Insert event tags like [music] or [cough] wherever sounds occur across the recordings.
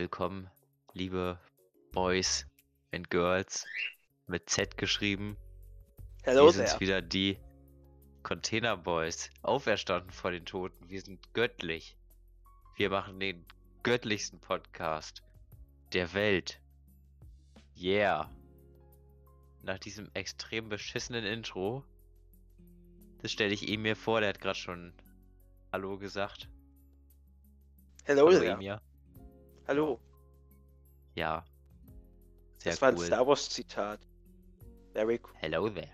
willkommen, liebe Boys and Girls, mit Z geschrieben. Hello Wir there. wieder die Container Boys, auferstanden vor den Toten. Wir sind göttlich. Wir machen den göttlichsten Podcast der Welt. Yeah. Nach diesem extrem beschissenen Intro, das stelle ich ihm mir vor, der hat gerade schon Hallo gesagt. Hello Hallo. Emir. Hallo. Ja. Sehr das war ein cool. Star Wars Zitat. Very cool. Hello there.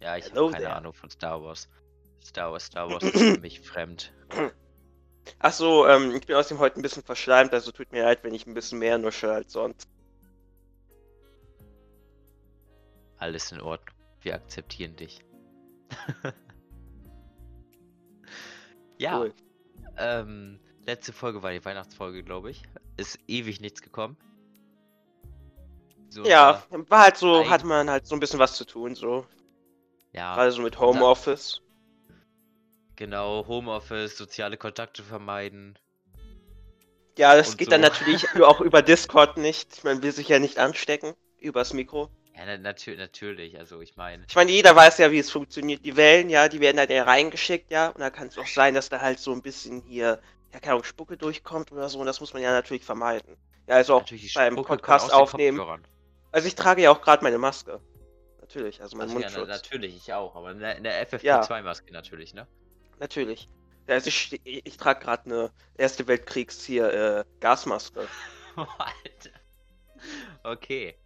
Ja, ich habe keine. Ahnung von Star Wars. Star Wars, Star Wars ist für [clears throat] mich fremd. Achso, ähm, ich bin außerdem heute ein bisschen verschleimt, also tut mir leid, wenn ich ein bisschen mehr nuschel als sonst. Alles in Ordnung. Wir akzeptieren dich. [laughs] ja, Cool. ähm, letzte Folge war die Weihnachtsfolge, glaube ich. Ist ewig nichts gekommen. So, Ja, war halt so, hatte man halt so ein bisschen was zu tun, so. ja, Gerade so mit Homeoffice. genau. Homeoffice, soziale Kontakte vermeiden. Ja, das Und geht so. dann natürlich [laughs] auch über Discord nicht. Man will sich ja nicht anstecken. Übers Mikro. Ja, na, natür natürlich. Also, ich meine, Ich meine, jeder weiß ja, wie es funktioniert. Die Wellen, ja, die werden halt ja reingeschickt, ja. Und da kann es auch sein, dass da halt so ein bisschen hier, ja, keine Ahnung, Spucke durchkommt oder so. Und das muss man ja natürlich vermeiden. Ja, also auch beim Podcast aufnehmen. Also ich trage ja auch gerade meine Maske. Natürlich, also mein Also, ja, na, Mundschutz. natürlich, ich auch. Aber in der, in der Ja. FFP2-Maske natürlich, ne? Natürlich. Ja, also ich, ich trage gerade eine Erste Weltkriegs hier äh, Gasmaske. [laughs] Alter. Okay.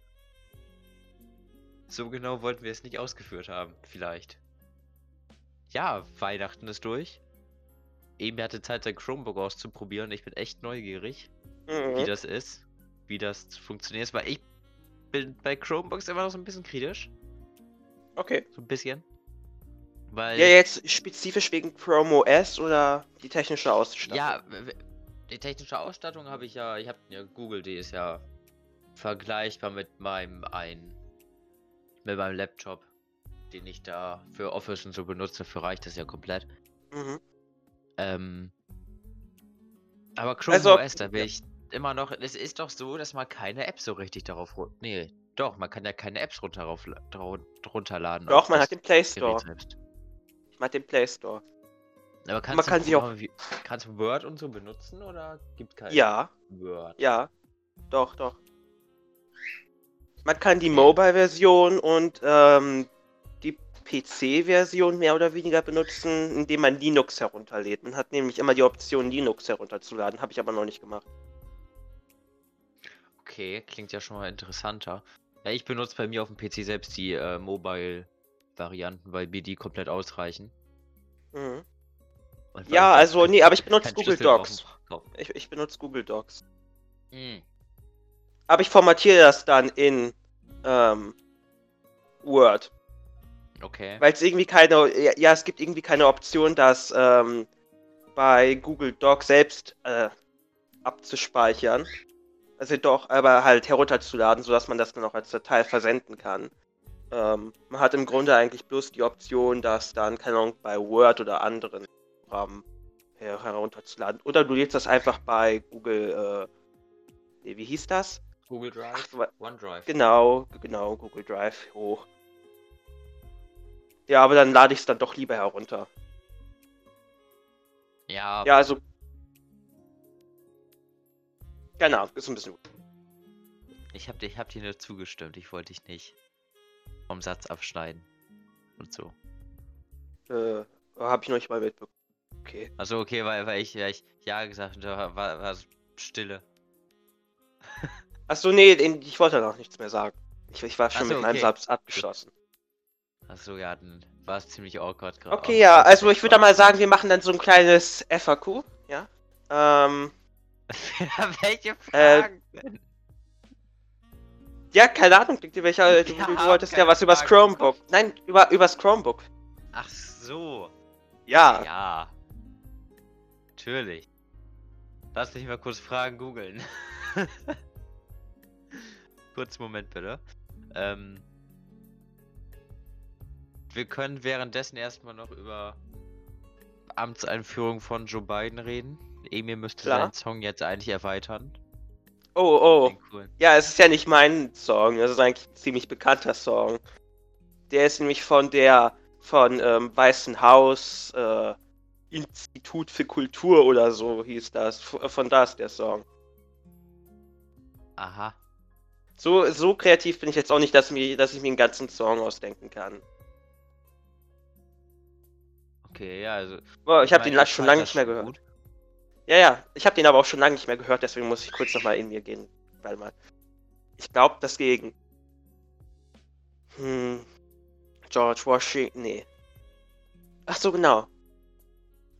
So genau wollten wir es nicht ausgeführt haben, vielleicht. Ja, Weihnachten ist durch. Eben hatte Zeit, sein Chromebook auszuprobieren. Ich bin echt neugierig, wie Mhm. das ist, wie das funktioniert. Weil ich bin bei Chromebooks immer noch so ein bisschen kritisch. Okay. So ein bisschen. Weil. Ja, jetzt spezifisch wegen Chrome OS oder die technische Ausstattung? Ja, die technische Ausstattung habe ich ja, ich habe ja Google, die ist ja vergleichbar mit meinem ein mit meinem Laptop, den ich da für Office und so benutze, für reicht das ja komplett. Mhm. Ähm, aber Chrome Also, OS, da bin ja. ich immer noch, es ist doch so, dass man keine Apps so richtig darauf nee, doch, man kann ja keine Apps runter rauf- runterladen. Doch, man hat den Play Store. Man hat den Play Store. Aber kannst man du kann sie auch- wie- kannst du Word und so benutzen oder gibt kein Ja, Word? ja. Doch, doch. Man kann die Mobile-Version und ähm, PC-Version mehr oder weniger benutzen, indem man Linux herunterlädt. Man hat nämlich immer die Option, Linux herunterzuladen. Habe ich aber noch nicht gemacht. Okay, klingt ja schon mal interessanter. Ja, ich benutze bei mir auf dem PC selbst die äh, Mobile-Varianten, weil mir die komplett ausreichen. Mhm. Ja, also, nee, aber ich benutze Google Schlüssel Docs. Ich, ich benutze Google Docs. Hm. Aber ich formatiere das dann in ähm, Word. Okay. Weil es irgendwie keine, ja, ja, es gibt irgendwie keine Option, das ähm, bei Google Docs selbst äh, abzuspeichern. Also doch, aber halt herunterzuladen, sodass man das dann auch als Datei versenden kann. Ähm, man hat im Grunde eigentlich bloß die Option, das dann, keine Ahnung, bei Word oder anderen Programmen her herunterzuladen. Oder du lädst das einfach bei Google, äh, nee, wie hieß das? Google Drive, Ach, OneDrive. Genau, genau, Google Drive hoch. Ja, aber dann lade ich es dann doch lieber herunter. Ja, Ja, also. Keine Ahnung, ist ein bisschen. ich hab, dir- ich hab dir nur zugestimmt. Ich wollte dich nicht vom Satz abschneiden. Und so. Äh, habe ich noch nicht mal mitbekommen. Okay. Also okay, weil, weil ich, ja, ich ja gesagt habe, da war, war es Stille. Achso, nee, ich wollte noch nichts mehr sagen. Ich, ich war schon Ach so, mit meinem okay. Satz abgeschlossen. Achso, ja, dann war es ziemlich awkward gerade. Okay, ja, also ich würde mal sagen, wir machen dann so ein kleines FAQ, ja? Ähm, [laughs] Welche Äh, Fragen denn? ja, keine Ahnung, [laughs] du, welcher, du, du, wolltest ja was übers Fragen Chromebook. Nein, über, übers Chromebook. Ach so. Ja. Ja. Natürlich. Lass mich mal kurz Fragen googeln. [laughs] kurz Moment bitte. Ähm, wir können währenddessen erstmal noch über Amtseinführung von Joe Biden reden. Emil müsste Klar. seinen Song jetzt eigentlich erweitern. Oh, oh. Coolen. Ja, es ist ja nicht mein Song. Es ist eigentlich ein ziemlich bekannter Song. Der ist nämlich von der von ähm, Weißen Haus äh, Institut für Kultur oder so hieß das. F- Von da ist der Song. Aha. So, so kreativ bin ich jetzt auch nicht, dass, mir, dass ich mir einen ganzen Song ausdenken kann. Okay, ja, also. Boah, ich habe den schon lange nicht mehr gehört. gut. Ja, ja, ich habe den aber auch schon lange nicht mehr gehört, deswegen muss ich kurz nochmal in mir gehen. Warte mal. Ich glaube, das gegen. Hm. George Washington. Nee. Ach so, genau.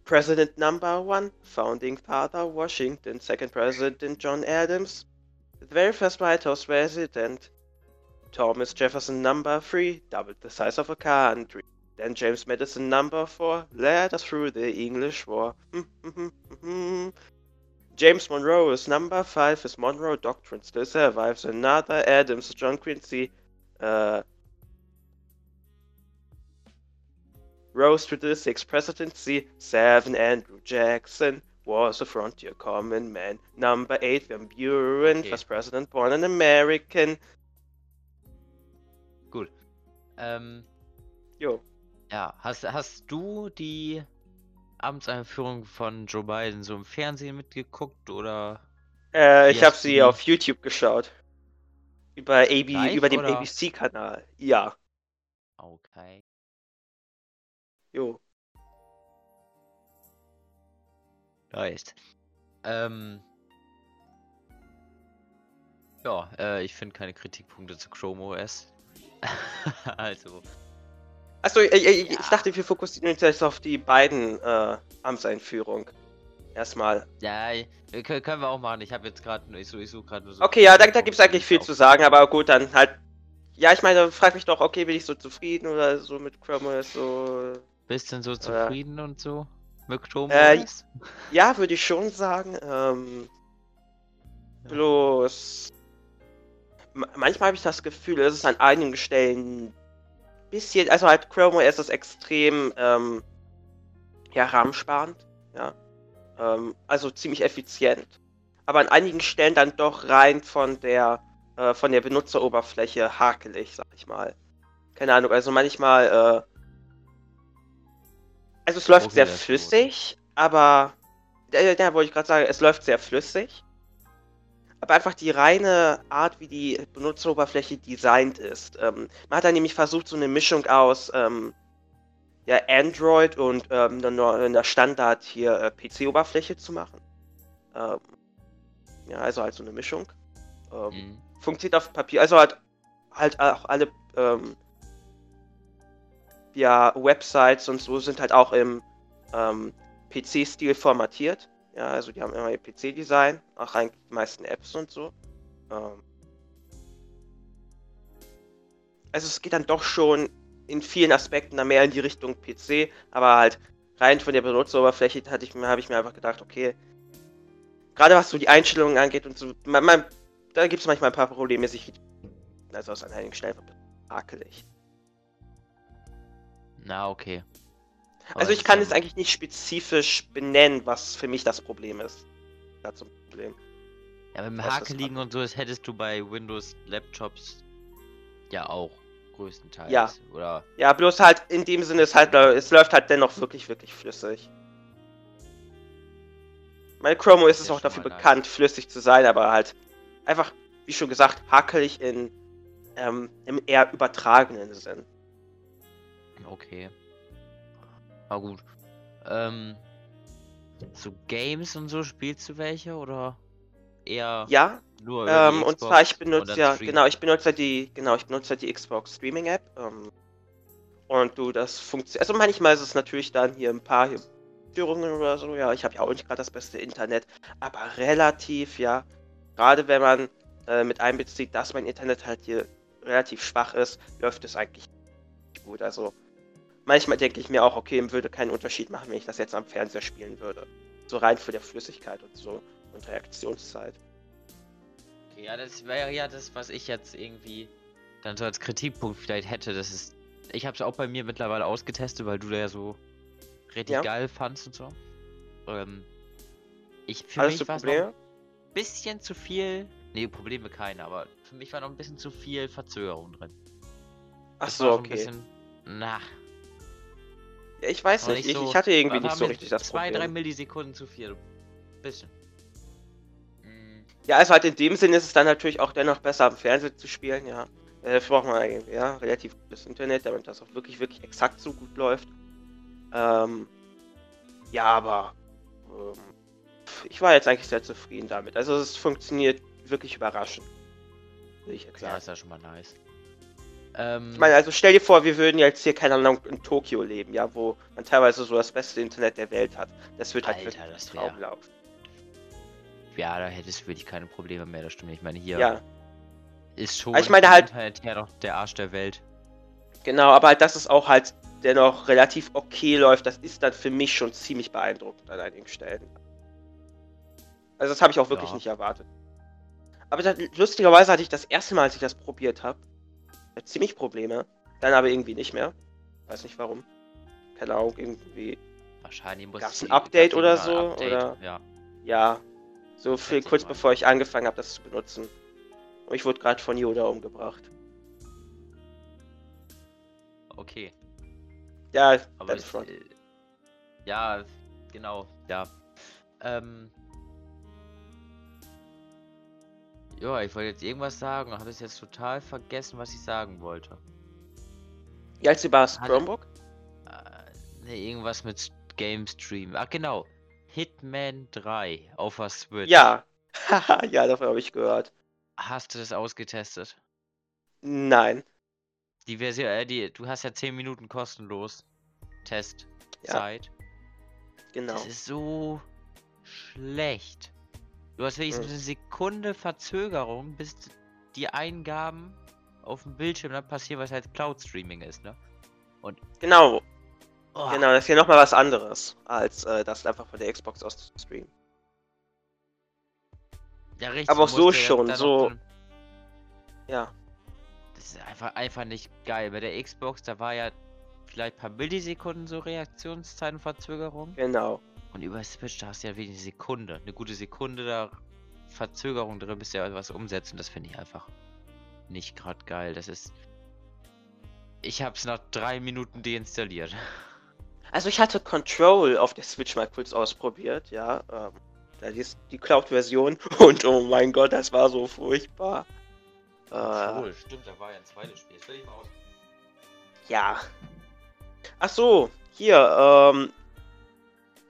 President Number One, Founding Father Washington, Second President John Adams, the very first White House resident, Thomas Jefferson Number Three, doubled the size of a country. Then James Madison number four led us through the English War. Hmm, hmm, hmm, James Monroe is number five. His Monroe Doctrine still survives. Another Adams, John Quincy, uh, rose to the sixth presidency. Seven, Andrew Jackson was a frontier common man. Number eight, Van Buren, Okay. first president born an American. Ähm, um, Jo. Ja, hast, hast du die Amtseinführung von Joe Biden so im Fernsehen mitgeguckt oder? Äh, ich habe du sie auf YouTube geschaut. Über, AB, Live, über den? ABC-Kanal. Ja, Okay. jo. Nice. Ähm. Ja, äh, ich finde keine Kritikpunkte zu Chrome OS. [laughs] also, Achso, ich, ich, ich Ja. dachte, wir fokussieren uns jetzt auf die beiden äh, Amtseinführung. Erstmal. ja, können, wir auch machen. Ich habe jetzt gerade, ich suche ich such gerade nur so. Okay, ja, da, da gibt es eigentlich viel ich zu sagen, aber gut, dann halt. Ja, ich meine, frag mich doch, okay, bin ich so zufrieden oder so mit Chrome so. Bist denn so zufrieden und so mit Chrome Äh? Ja, würde ich schon sagen. Ähm, Ja. bloß. ma- Manchmal habe ich das Gefühl, es ist an einigen Stellen bisschen. Also halt Chrome OS ist extrem ähm, ja, rahmensparend. Ja. Ähm, also ziemlich effizient. Aber an einigen Stellen dann doch rein von der äh, von der Benutzeroberfläche hakelig, sag ich mal. Keine Ahnung, also manchmal äh, also es läuft sehr flüssig, aber ja, ja, wollte ich gerade sagen, es läuft sehr flüssig. Aber einfach die reine Art, wie die Benutzeroberfläche designt ist. Ähm, man hat da nämlich versucht, so eine Mischung aus ähm, ja, Android und ähm, einer, Standard hier äh, PC-Oberfläche zu machen. Ähm, ja, also halt so eine Mischung. Ähm, Mhm. funktioniert auf Papier, also halt, halt auch alle ähm, ja, Websites und so sind halt auch im ähm, PC-Stil formatiert. Ja, also die haben immer ihr PC-Design, auch eigentlich die meisten Apps und so. Ähm, also es geht dann doch schon in vielen Aspekten dann mehr in die Richtung PC, aber halt rein von der Benutzeroberfläche hatte ich mir, habe ich mir einfach gedacht, okay, gerade was so die Einstellungen angeht und so, man, man, da gibt es manchmal ein paar Probleme, sich also aus einigen Stellen hakelig. Na, okay. Also ich kann es eigentlich nicht spezifisch benennen, was für mich das Problem ist. Dazu Problem. Ja, mit dem was das Hakeligen und so, das hättest du bei Windows-Laptops ja auch größtenteils. Ja. Oder Ja, bloß halt in dem Sinne ist halt, es läuft halt dennoch wirklich, wirklich flüssig. Mein Chrome OS ist Ja, auch dafür mal nice. bekannt, flüssig zu sein, aber halt einfach, wie schon gesagt, hakelig in ähm, im eher übertragenen Sinn. okay. Na gut. Ähm, so Games und so, spielst du welche oder eher Ja, nur Ähm, und zwar, ich benutze ja, genau, ich benutze die, genau, ich benutze die Xbox Streaming App. Ähm, und du, das funktioniert. Also manchmal ist es natürlich dann hier ein paar hier Störungen oder so. Ja, ich habe ja auch nicht gerade das beste Internet, aber relativ, ja. Gerade wenn man äh, mit einbezieht, dass mein Internet halt hier relativ schwach ist, läuft es eigentlich gut. Also manchmal denke ich mir auch, okay, würde keinen Unterschied machen, wenn ich das jetzt am Fernseher spielen würde. So rein für der Flüssigkeit und so und Reaktionszeit. Okay, ja, das wäre ja das, was ich jetzt irgendwie dann so als Kritikpunkt vielleicht hätte. Das ist. Ich habe es auch bei mir mittlerweile ausgetestet, weil du da ja so richtig Ja. geil fandst und so. Ähm, ich für Alles mich war es ein bisschen zu viel Nee, Probleme keine, aber für mich war noch ein bisschen zu viel Verzögerung drin. Ach Das so, okay. bisschen- Na, ich weiß nicht, nicht ich, so- ich hatte irgendwie nicht so richtig das Zwei, drei Problem. Millisekunden zu viel. Bisschen. Mm, Ja, also halt in dem Sinne ist es dann natürlich auch dennoch besser am Fernseher zu spielen, ja. Äh, Dafür braucht man irgendwie, ja, relativ gutes Internet, damit das auch wirklich, wirklich exakt so gut läuft. Ähm, ja, aber ähm, ich war jetzt eigentlich sehr zufrieden damit. Also es funktioniert wirklich überraschend. Will ich jetzt Ja, sagen. ist ja schon mal nice. Ähm, Ich meine, also stell dir vor, wir würden jetzt hier, keine Ahnung, in Tokio leben, ja, wo man teilweise so das beste Internet der Welt hat. Das wird halt Alter, wirklich das ein wär- Traum laufen. ja, da hättest du wirklich keine Probleme mehr, das stimmt. Ich meine, hier Ja, ist schon Aber ich meine halt- Internet her noch der Arsch der Welt. genau, aber halt, dass es auch halt dennoch relativ okay läuft, das ist dann für mich schon ziemlich beeindruckend an einigen Stellen. Also das habe ich auch wirklich Ja. nicht erwartet. Aber das, lustigerweise hatte ich das erste Mal, als ich das probiert habe, ziemlich Probleme. Dann aber irgendwie nicht mehr. Weiß nicht warum. Keine Ahnung, irgendwie. Wahrscheinlich muss es ein Update oder so, Update, oder? Ja. Ja, so viel kurz bevor ich angefangen habe, das zu benutzen. Und ich wurde gerade von Yoda umgebracht. Okay. Ja, Aber Battlefront. ich, äh, ja, genau, ja. Ähm. Ja, ich wollte jetzt irgendwas sagen, habe es jetzt total vergessen, was ich sagen wollte. Alt sie war Hatte- Chromebook? Äh, ne, irgendwas mit Game Stream. Ach genau. Hitman 3 auf der Switch. Ja. [laughs] Ja, davon habe ich gehört. Hast du das ausgetestet? Nein. Die Version, äh, die, du hast ja 10 Minuten kostenlos Testzeit. Genau. Das ist so schlecht. Du hast wenigstens Mhm. eine Sekunde Verzögerung, bis die Eingaben auf dem Bildschirm dann passieren, was halt Cloud Streaming ist, ne? Genau, Oh, genau. Das ist ja nochmal was anderes, als äh, das einfach von der Xbox aus zu streamen. ja, richtig, aber auch so ja schon, so- Ja. Das ist einfach, einfach nicht geil. Bei der Xbox, da war ja vielleicht ein paar Millisekunden so Reaktionszeiten, Verzögerung. Genau. Und über Switch, da hast du ja wenig eine Sekunde. Eine gute Sekunde da Verzögerung drin, bis ja was umsetzen. Das finde ich einfach nicht gerade geil. Das ist. Ich hab's nach drei Minuten deinstalliert. [laughs] Also ich hatte Control auf der Switch mal kurz ausprobiert, ja. Ähm, da ist die Cloud-Version [laughs] und oh mein Gott, das war so furchtbar. Äh, stimmt, da war ja ein zweites Spiel. Das will ich mal aus. ja. Ach so, hier, ähm,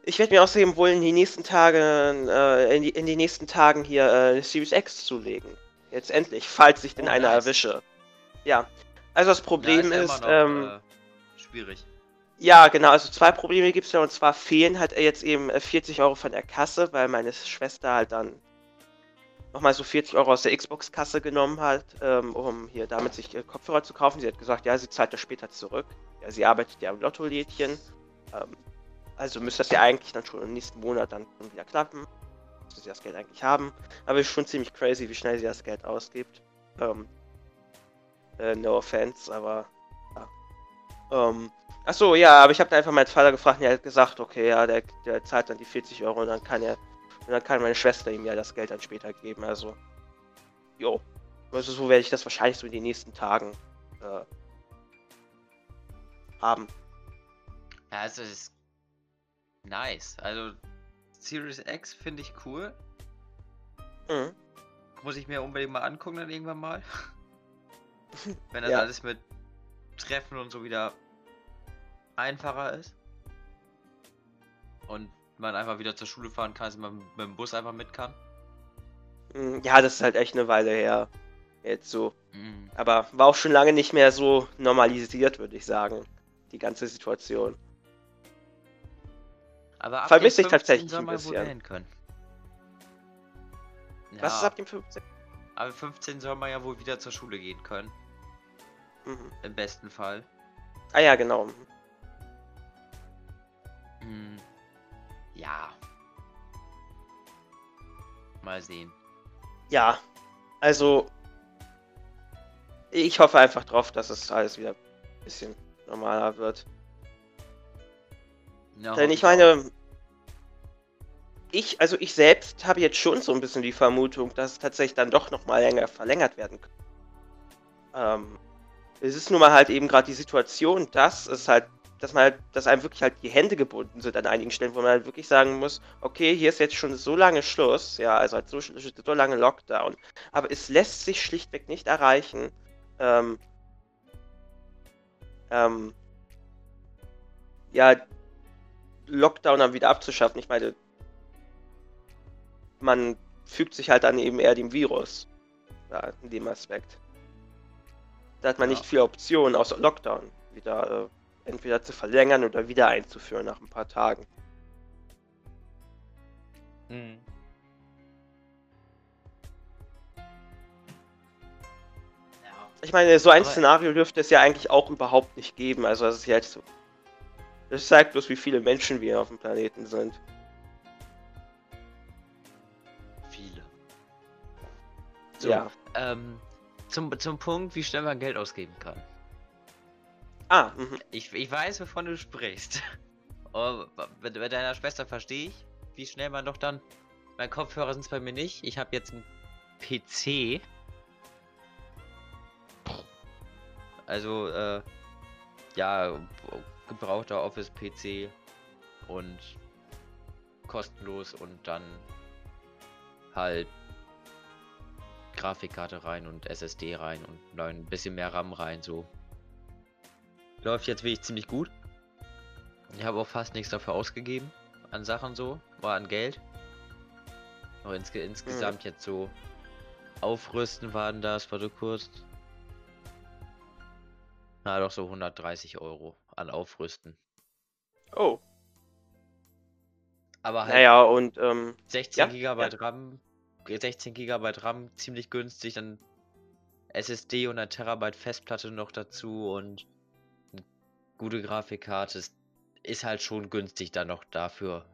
ich werde mir außerdem wohl in die nächsten Tagen, äh, in, die, in die nächsten Tagen hier äh, eine Series X zulegen. Jetzt endlich, falls ich denn Oh, eine nice. erwische. Ja. Also das Problem ja, ist, ist, immer ähm, noch, äh, schwierig. Ja, genau. Also zwei Probleme gibt es ja. Und zwar fehlen halt jetzt eben äh, 40 Euro von der Kasse, weil meine Schwester halt dann nochmal so 40 Euro aus der Xbox-Kasse genommen hat, ähm, um hier damit sich äh, Kopfhörer zu kaufen. Sie hat gesagt, ja, sie zahlt das später zurück. Ja, sie arbeitet ja im Lotto-Lädchen. Ähm, also müsste das ja eigentlich dann schon im nächsten Monat dann schon wieder klappen. Müsste sie das Geld eigentlich haben. Aber ist schon ziemlich crazy, wie schnell sie das Geld ausgibt. Ähm, äh, no offense, aber ja. Ähm, Ach so, ja, aber ich habe dann einfach meinen Vater gefragt und er hat gesagt, okay, ja, der, der zahlt dann die 40 Euro und dann kann er, und dann kann meine Schwester ihm ja das Geld dann später geben, also, jo. Also so werde ich das wahrscheinlich so in den nächsten Tagen äh, haben. Ja, also es nice. Also Series X finde ich cool. Mhm. Muss ich mir unbedingt mal angucken dann irgendwann mal. [laughs] Wenn das Ja. alles mit Treffen und so wieder einfacher ist. Und man einfach wieder zur Schule fahren kann, dass man mit dem Bus einfach mit kann. Mm, Ja, das ist halt echt eine Weile her. Jetzt so. Mhm. Aber war auch schon lange nicht mehr so normalisiert, würde ich sagen. Die ganze Situation. Aber ab Vermisse dem ich tatsächlich 15 soll ein bisschen. können. Was ist Ja, ab dem 15? aber 15 soll man ja wohl wieder zur Schule gehen können. Mhm. Im besten Fall. Ah ja, genau. Hm. Ja. Mal sehen. Ja, also ich hoffe einfach drauf, dass es alles wieder ein bisschen normaler wird. Ja, Denn ich meine, ich, also ich selbst habe jetzt schon so ein bisschen die Vermutung, dass es tatsächlich dann doch nochmal länger verlängert werden kann. Ähm, es ist nun mal halt eben gerade die Situation, dass es halt, dass man halt, dass einem wirklich halt die Hände gebunden sind an einigen Stellen, wo man halt wirklich sagen muss, okay, hier ist jetzt schon so lange Schluss, ja, also halt so, so lange Lockdown, aber es lässt sich schlichtweg nicht erreichen, ähm, ähm, ja, Lockdown dann wieder abzuschaffen. Ich meine, man fügt sich halt dann eben eher dem Virus. Ja, in dem Aspekt. Da hat man ja. nicht viele Optionen außer Lockdown wieder äh, entweder zu verlängern oder wieder einzuführen nach ein paar Tagen. Mhm. Ich meine, so ein Aber Szenario dürfte es ja eigentlich auch überhaupt nicht geben. Also, das ist jetzt so. Das zeigt bloß, wie viele Menschen wir auf dem Planeten sind. Viele. So, ja. Ähm, zum, zum Punkt, wie schnell man Geld ausgeben kann. Ah, mhm. Ich, ich weiß, wovon du sprichst. Oh, mit, mit deiner Schwester verstehe ich, wie schnell man doch dann. Mein Kopfhörer sind es bei mir nicht. Ich habe jetzt einen PC. Also, äh, ja, gebrauchter Office-PC und kostenlos und dann halt Grafikkarte rein und SSD rein und ein bisschen mehr RAM rein, so. Läuft jetzt wirklich ziemlich gut. Ich habe auch fast nichts dafür ausgegeben an Sachen so, war an Geld. Aber ins insgesamt mhm. jetzt so aufrüsten waren das, warte kurz. Na doch so 130 Euro an Aufrüsten. Oh. Aber halt naja, und ähm, 16 ja? GB ja. RAM 16 GB RAM ziemlich günstig, dann SSD und ein Terabyte Festplatte noch dazu und eine gute Grafikkarte. Es ist halt schon günstig dann noch dafür.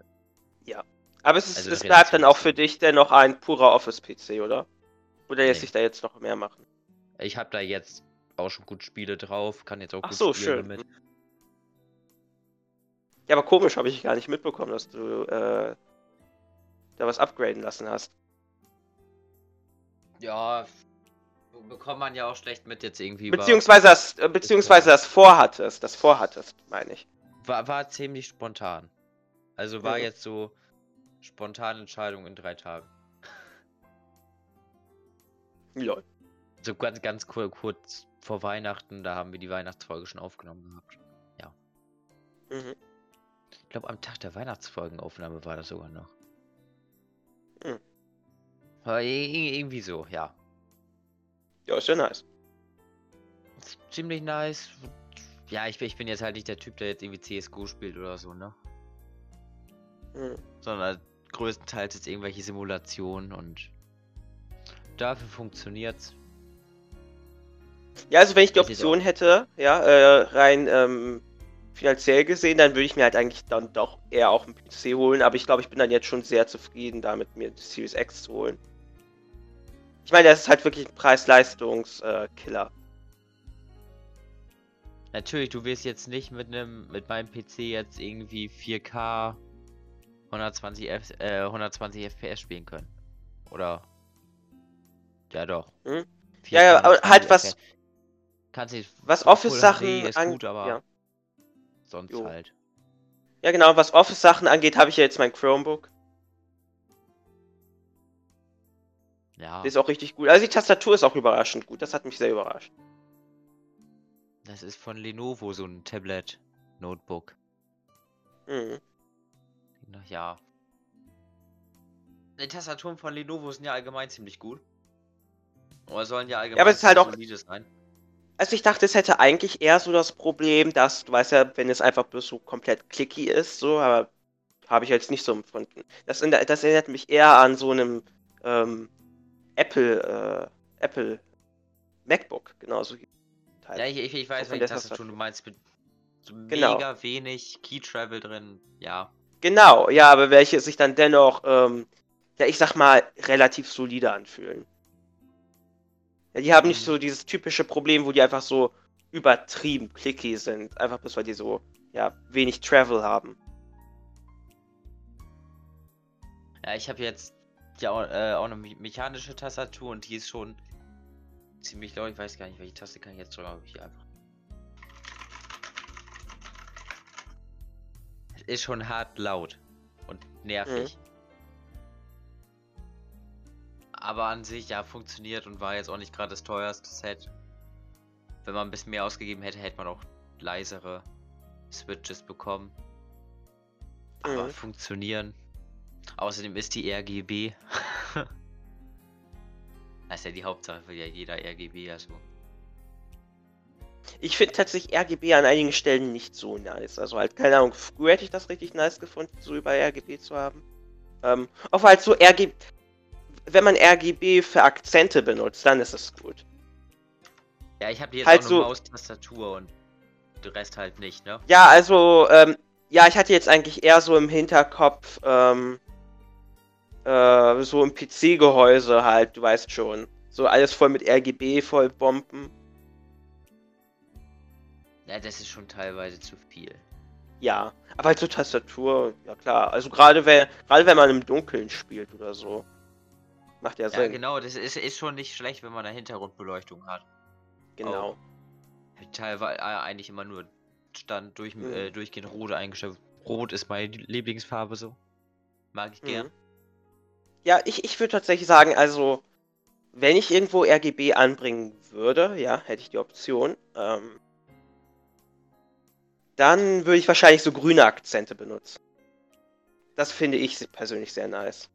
Ja. Aber es, ist, also es bleibt dann auch für dich dennoch ein purer Office-PC, oder? Oder lässt nee. sich da jetzt noch mehr machen? Ich habe da jetzt auch schon gut Spiele drauf, kann jetzt auch Ach gut so, spielen schön. damit. Ja, aber komisch habe ich gar nicht mitbekommen, dass du äh, da was upgraden lassen hast. Ja, bekommt man ja auch schlecht mit jetzt irgendwie. Beziehungsweise das, äh, beziehungsweise das vorhattest, das vorhattest, meine ich. War, war ziemlich spontan. Also war mhm. jetzt so spontane Entscheidung in drei Tagen. [laughs] Lol. So ganz, ganz kurz, kurz vor Weihnachten, da haben wir die Weihnachtsfolge schon aufgenommen gehabt. Ja. Mhm. Ich glaube, am Tag der Weihnachtsfolgenaufnahme war das sogar noch. Mhm. Aber irgendwie so, ja. Ja, ist ja nice. Ziemlich nice. Ja, ich, ich bin jetzt halt nicht der Typ, der jetzt irgendwie CSGO spielt oder so, ne? Hm. Sondern größtenteils jetzt irgendwelche Simulationen und dafür funktioniert's. Ja, also wenn ich die Option hätte, ja, äh, rein ähm, finanziell gesehen, dann würde ich mir halt eigentlich dann doch eher auch einen PC holen, aber ich glaube, ich bin dann jetzt schon sehr zufrieden damit, mir die Series X zu holen. Ich meine, das ist halt wirklich ein Preis-Leistungs-Killer. Natürlich, du wirst jetzt nicht mit einem mit meinem PC jetzt irgendwie 4K 120, F, äh, 120 FPS spielen können. Oder? Ja, doch. Hm? Ja, ja, aber halt was. Kannst nicht. Was Office-Sachen angeht. Ja. Sonst jo. halt. Ja, genau, was Office-Sachen angeht, habe ich ja jetzt mein Chromebook. Ja. Die ist auch richtig gut. Also die Tastatur ist auch überraschend gut. Das hat mich sehr überrascht. Das ist von Lenovo so ein Tablet-Notebook. Mhm. Ja. Die Tastaturen von Lenovo sind ja allgemein ziemlich gut. Oder sollen ja allgemein ja, aber es ist halt auch sein. Also ich dachte, es hätte eigentlich eher so das Problem, dass, du weißt ja, wenn es einfach bloß so komplett clicky ist, so, aber habe ich jetzt nicht so empfunden. Das, das erinnert mich eher an so einem ähm, Apple, äh, Apple MacBook, genauso. Ja, ich, ich, ich weiß, welche Tastatur du meinst, mit so genau. mega wenig Key Travel drin, ja. Genau, ja, aber welche sich dann dennoch, ähm, ja, ich sag mal, relativ solide anfühlen. Ja, die haben mhm. nicht so dieses typische Problem, wo die einfach so übertrieben clicky sind, einfach bloß weil die so, ja, wenig Travel haben. Ja, ich habe jetzt ja auch, äh, auch eine me- mechanische Tastatur und die ist schon ziemlich laut. Ich weiß gar nicht, welche Taste kann ich jetzt drücken, aber hier einfach. Es ist schon hart laut und nervig. Aber an sich ja funktioniert und war jetzt auch nicht gerade das teuerste Set. Wenn man ein bisschen mehr ausgegeben hätte, hätte man auch leisere Switches bekommen. Aber Mhm. funktionieren. Außerdem ist die RGB. [laughs] das ist ja die Hauptsache, will ja jeder RGB also. Ich finde tatsächlich RGB an einigen Stellen nicht so nice. Also halt, keine Ahnung, früher hätte ich das richtig nice gefunden, so über RGB zu haben. Ähm, auch halt so RGB. Wenn man RGB für Akzente benutzt, dann ist es gut. Ja, ich habe jetzt Halt auch so- eine Maustastatur und den Rest halt nicht, ne? Ja, also, ähm, ja, ich hatte jetzt eigentlich eher so im Hinterkopf, ähm, äh, so im PC-Gehäuse halt, du weißt schon. So alles voll mit RGB, voll Bomben. Ja, das ist schon teilweise zu viel. Ja, aber halt so Tastatur, ja klar. Also gerade wenn, gerade wenn man im Dunkeln spielt oder so. Macht ja Ja, Sinn. genau, das ist, ist schon nicht schlecht, wenn man eine Hintergrundbeleuchtung hat. genau. Teilweise äh, eigentlich immer nur Stand durch, Mhm. äh, durchgehend rot eingestellt. Rot ist meine Lieblingsfarbe so. Mag ich gern. Mhm. Ja, ich, ich würde tatsächlich sagen, also, wenn ich irgendwo RGB anbringen würde, ja, hätte ich die Option, ähm, dann würde ich wahrscheinlich so grüne Akzente benutzen. Das finde ich persönlich sehr nice.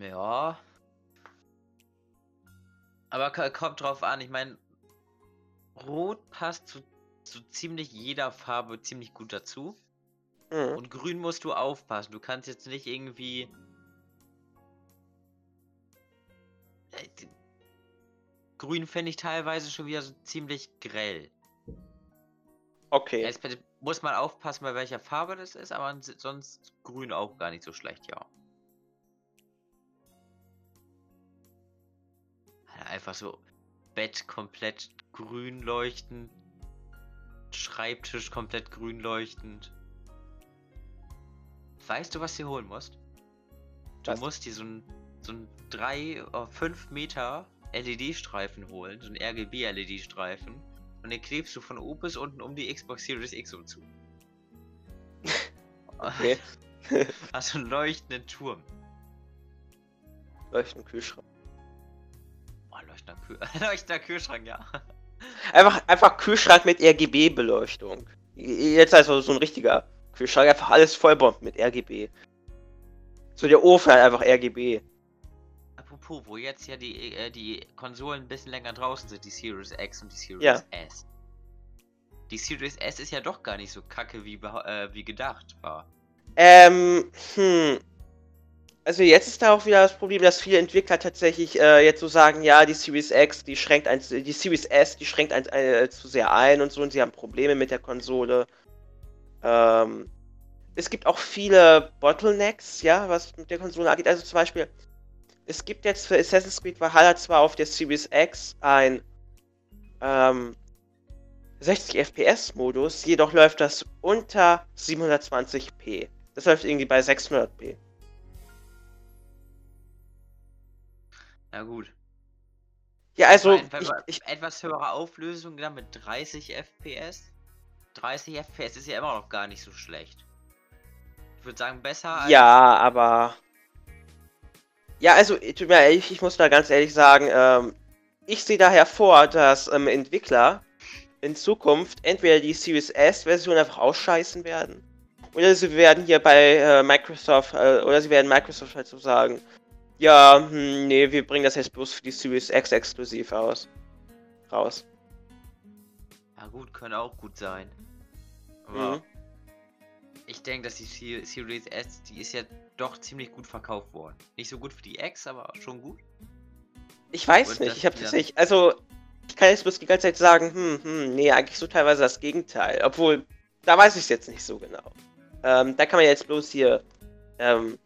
Ja. Aber ko- kommt drauf an, ich meine, Rot passt zu, zu ziemlich jeder Farbe ziemlich gut dazu. Mhm. Und grün musst du aufpassen. Du kannst jetzt nicht irgendwie. Äh, Grün fände ich teilweise schon wieder so ziemlich grell. Okay. Jetzt muss man aufpassen, bei welcher Farbe das ist, aber sonst grün auch gar nicht so schlecht, ja. Einfach so Bett komplett grün leuchtend, Schreibtisch komplett grün leuchtend. Weißt du, was du holen musst? Du Was? musst dir so ein, so ein 3 oder 5 Meter LED-Streifen holen, so ein RGB-LED-Streifen. Und den klebst du von oben bis unten um die Xbox Series X um zu. Okay. [laughs] Also einen leuchtenden Turm. Leuchtend Kühlschrank. Leuchtender, Kühl [laughs] leuchtender Kühlschrank, ja. Einfach, einfach Kühlschrank mit RGB-Beleuchtung. Jetzt also so ein richtiger Kühlschrank, einfach alles vollbombt mit RGB. So der Ofen einfach RGB. Apropos, wo jetzt ja die, äh, die Konsolen ein bisschen länger draußen sind, die Series X und die Series Ja. S. Die Series S ist ja doch gar nicht so kacke, wie, äh, wie gedacht war. Ähm, hm. Also jetzt ist da auch wieder das Problem, dass viele Entwickler tatsächlich äh, jetzt so sagen, ja, die Series X, die schränkt ein, die Series S, die schränkt ein, äh, zu sehr ein und so und sie haben Probleme mit der Konsole. Ähm, es gibt auch viele Bottlenecks, ja, was mit der Konsole angeht. Also zum Beispiel, es gibt jetzt für Assassin's Creed Valhalla zwar auf der Series X ein ähm, 60 FPS-Modus, jedoch läuft das unter 720p. Das läuft irgendwie bei 600p. Na gut. Ja, also, ich, man ich, etwas höhere Auflösung dann mit 30 FPS. 30 FPS ist ja immer noch gar nicht so schlecht. Ich würde sagen, besser als. ja, aber. Ja, also, tut mir ehrlich, ich muss da ganz ehrlich sagen, ähm, ich sehe daher vor, dass ähm, Entwickler in Zukunft entweder die Series S-Version einfach ausscheißen werden, oder sie werden hier bei äh, Microsoft, äh, oder sie werden Microsoft halt so sagen, ja, hm, nee, wir bringen das jetzt bloß für die Series X exklusiv aus. Raus. Ja, gut, können auch gut sein. Aber. Mhm. Ich denke, dass die Se- Series S, die ist ja doch ziemlich gut verkauft worden. Nicht so gut für die X, aber schon gut. Ich weiß Und nicht, ich habe tatsächlich, also ich kann jetzt bloß die ganze Zeit sagen, hm, hm, nee, eigentlich so teilweise das Gegenteil. Obwohl, da weiß ich es jetzt nicht so genau. Ähm, da kann man jetzt bloß hier ähm,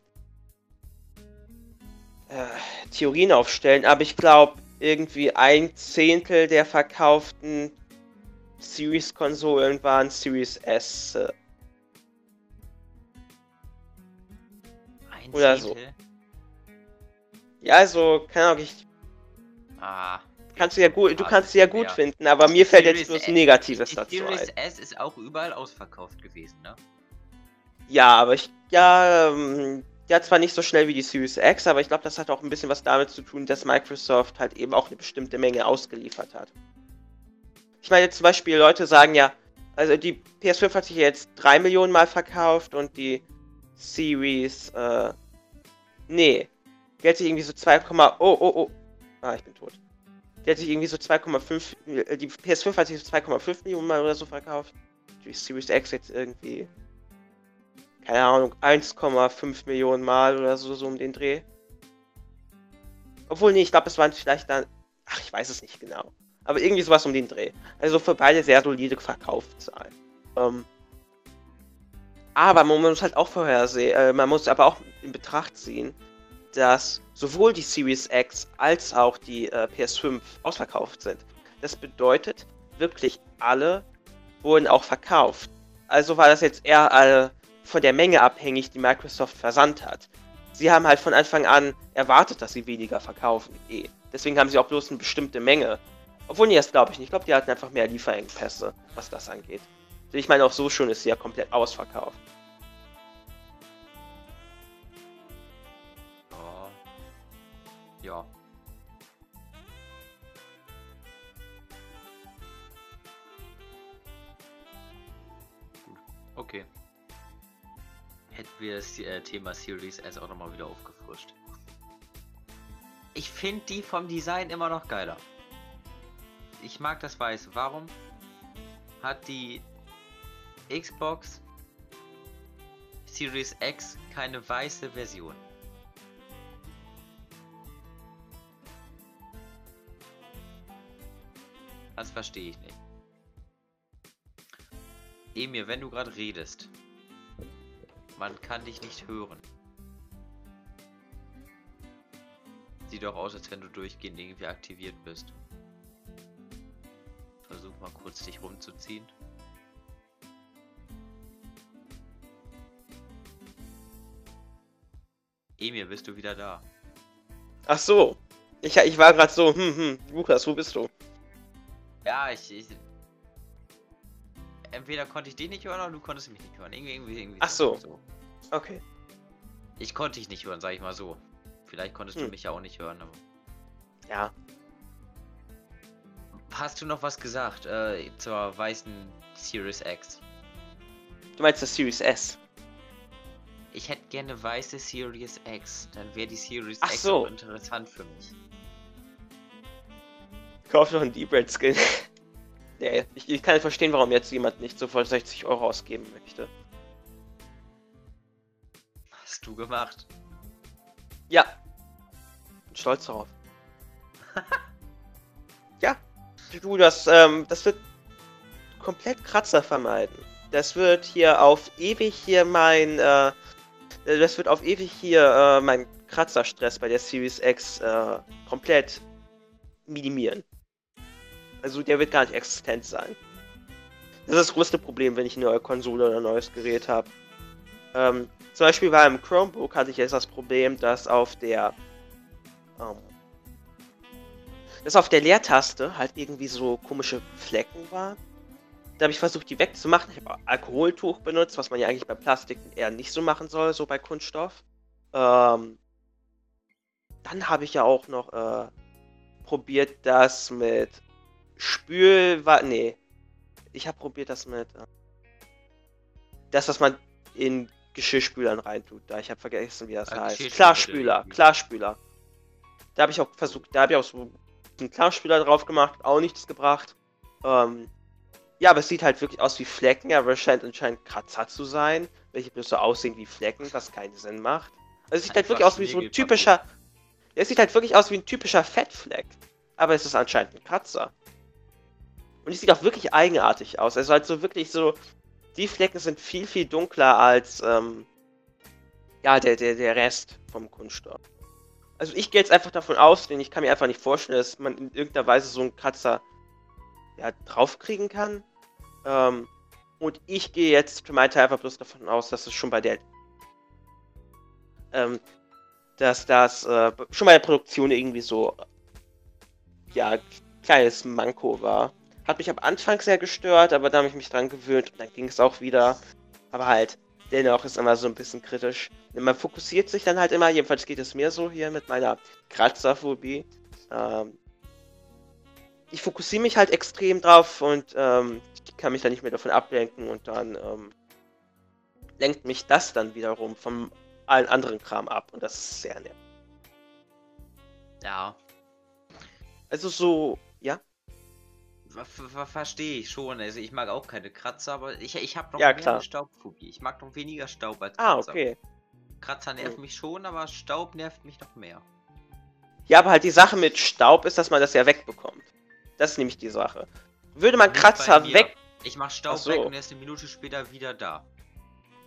äh, Theorien aufstellen, aber ich glaube, irgendwie ein Zehntel der verkauften Series-Konsolen waren Series S. Äh, Ein Oder so. Ja, also, keine Ahnung, ich. Ah. Kannst du ja gut, du Ah, kannst sie ja gut ja. finden, aber mir fällt Series jetzt bloß S- Negatives dazu Series ein. S ist auch überall ausverkauft gewesen, ne? Ja, aber ich, ja, ähm, ja, zwar nicht so schnell wie die Series X, aber ich glaube, das hat auch ein bisschen was damit zu tun, dass Microsoft halt eben auch eine bestimmte Menge ausgeliefert hat. Ich meine, zum Beispiel Leute sagen ja, also die PS5 hat sich jetzt 3 Millionen Mal verkauft und die Series, äh, nee, die hat sich irgendwie so 2, oh, oh, oh, ah, ich bin tot. Die hat sich irgendwie so 2,5, äh, die PS5 hat sich so 2,5 Millionen Mal oder so verkauft. Die Series X jetzt irgendwie keine Ahnung, 1,5 Millionen Mal oder so, so um den Dreh. Obwohl, nee, ich glaube, es waren vielleicht dann, ach, ich weiß es nicht genau. Aber irgendwie sowas um den Dreh. Also für beide sehr solide Verkaufszahlen. Ähm, aber man muss halt auch vorhersehen, äh, man muss aber auch in Betracht ziehen, dass sowohl die Series X als auch die äh, PS5 ausverkauft sind. Das bedeutet, wirklich alle wurden auch verkauft. Also war das jetzt eher äh, von der Menge abhängig, die Microsoft versandt hat. Sie haben halt von Anfang an erwartet, dass sie weniger verkaufen. Eh. Deswegen haben sie auch bloß eine bestimmte Menge. Obwohl, nee, das glaube ich nicht. Ich glaube, die hatten einfach mehr Lieferengpässe, was das angeht. Ich meine, auch so schon ist sie ja komplett ausverkauft. Ja. Ja. Hätten wir das äh, Thema Series S auch nochmal wieder aufgefrischt. Ich finde die vom Design immer noch geiler. Ich mag das Weiße. Warum hat die Xbox Series X keine weiße Version? Das verstehe ich nicht. Emir, wenn du gerade redest, man kann dich nicht hören. Sieht doch aus, als wenn du durchgehend irgendwie aktiviert bist. Versuch mal kurz dich rumzuziehen. Emir, bist du wieder da? Ach so. Ich, ich war gerade so, hm, hm, Lukas, wo bist du? Ja, ich, ich. Entweder konnte ich dich nicht hören oder du konntest mich nicht hören. Irgendwie, irgendwie, irgendwie. Ach so. Okay. Ich konnte dich nicht hören, sag ich mal so. Vielleicht konntest du Hm. mich ja auch nicht hören, aber. Ja. Hast du noch was gesagt äh, zur weißen Series X? Du meinst das Series S? Ich hätte gerne weiße Series X. Dann wäre die Series Ach X so. interessant für mich. Kauf doch einen Deep-Red [laughs] Nee, ich, ich kann nicht verstehen, warum jetzt jemand nicht sofort 60 Euro ausgeben möchte. Hast du gemacht? Ja. Bin stolz darauf. [laughs] ja. Du, das, ähm, das wird komplett Kratzer vermeiden. Das wird hier auf ewig hier mein, äh, das wird auf ewig hier äh, mein Kratzerstress bei der Series X äh, komplett minimieren. Also der wird gar nicht existent sein. Das ist das größte Problem, wenn ich eine neue Konsole oder ein neues Gerät habe. Ähm, zum Beispiel bei einem Chromebook hatte ich jetzt das Problem, dass auf der ähm, dass auf der Leertaste halt irgendwie so komische Flecken waren. Da habe ich versucht, die wegzumachen. Ich habe Alkoholtuch benutzt, was man ja eigentlich bei Plastik eher nicht so machen soll, so bei Kunststoff. Ähm, dann habe ich ja auch noch äh, probiert, das mit Spül... Nee. Ich habe probiert, das mit... Äh, das, was man in Geschirrspülern reintut. Da ich habe vergessen, wie das Ah, heißt. Klarspüler, Klarspüler. Da habe ich auch versucht, da habe ich auch so einen Klarspüler drauf gemacht, auch nichts gebracht. Ähm, ja, aber es sieht halt wirklich aus wie Flecken, aber es scheint anscheinend Kratzer zu sein, welche bloß so aussehen wie Flecken, was keinen Sinn macht. Also es sieht halt wirklich aus wie so ein typischer. Es sieht halt wirklich aus wie ein typischer Fettfleck. Aber es ist anscheinend ein Kratzer. Und es sieht auch wirklich eigenartig aus. Also halt so wirklich so. Die Flecken sind viel, viel dunkler als ähm, ja, der, der, der Rest vom Kunststoff. Also ich gehe jetzt einfach davon aus, denn ich kann mir einfach nicht vorstellen, dass man in irgendeiner Weise so einen Kratzer ja, draufkriegen kann. Ähm, und ich gehe jetzt für meinen Teil einfach bloß davon aus, dass es schon bei der ähm, dass das äh, schon bei der Produktion irgendwie so, ja, kleines Manko war. Hat mich am Anfang sehr gestört, aber da habe ich mich dran gewöhnt und dann ging es auch wieder. Aber halt, dennoch ist immer so ein bisschen kritisch. Man fokussiert sich dann halt immer, jedenfalls geht es mir so hier mit meiner Kratzerphobie. Ähm, ich fokussiere mich halt extrem drauf und ähm, ich kann mich dann nicht mehr davon ablenken und dann ähm, lenkt mich das dann wiederum von allen anderen Kram ab und das ist sehr nervig. Ja. Also so? Verstehe ich schon. Also ich mag auch keine Kratzer, aber ich, ich habe noch ja, mehr klar. Staubphobie. Ich mag noch weniger Staub als Ah, Kratzer. okay. Kratzer nervt Mhm. mich schon, aber Staub nervt mich noch mehr. Ja, aber halt die Sache mit Staub ist, dass man das ja wegbekommt. Das ist nämlich die Sache. Würde man Nicht Kratzer weg. Ich mach Staub so. weg und er ist eine Minute später wieder da.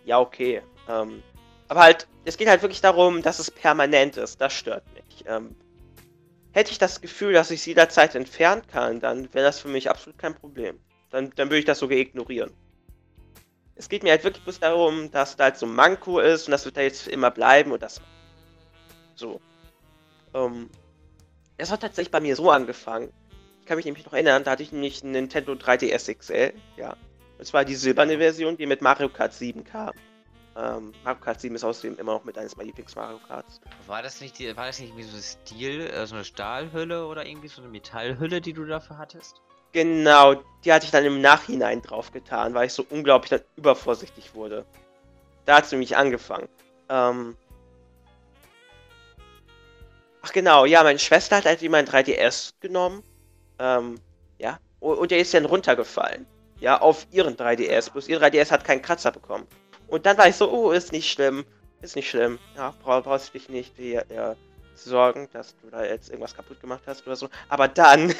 Ja, okay. Ähm, aber halt, es geht halt wirklich darum, dass es permanent ist. Das stört mich. Ähm, hätte ich das Gefühl, dass ich es jederzeit entfernen kann, dann wäre das für mich absolut kein Problem. Dann, dann würde ich das sogar ignorieren. Es geht mir halt wirklich bloß darum, dass da halt so ein Manko ist und das wird da jetzt immer bleiben und das. So. Ähm, es hat tatsächlich bei mir so angefangen. Ich kann mich nämlich noch erinnern, da hatte ich nämlich einen Nintendo 3DS XL, ja. Und zwar die silberne Version, die mit Mario Kart 7 kam. Ähm, Mario Kart 7 ist außerdem immer noch mit eines meiner Lieblings-Mario Karts. War das nicht die, war das nicht wie so ein Stil, äh, so eine Stahlhülle oder irgendwie so eine Metallhülle, die du dafür hattest? Genau, die hatte ich dann im Nachhinein drauf getan, weil ich so unglaublich dann übervorsichtig wurde. Da hat es nämlich angefangen. Ähm Ach genau, ja, meine Schwester hat halt immer ein 3DS genommen. Ähm, ja. Und, und der ist dann runtergefallen. Ja, auf ihren 3DS. Bloß ihr 3DS hat keinen Kratzer bekommen. Und dann war ich so, oh, ist nicht schlimm. Ist nicht schlimm. Ja, brauch, brauchst du dich nicht hier, äh, sorgen, dass du da jetzt irgendwas kaputt gemacht hast oder so. Aber dann,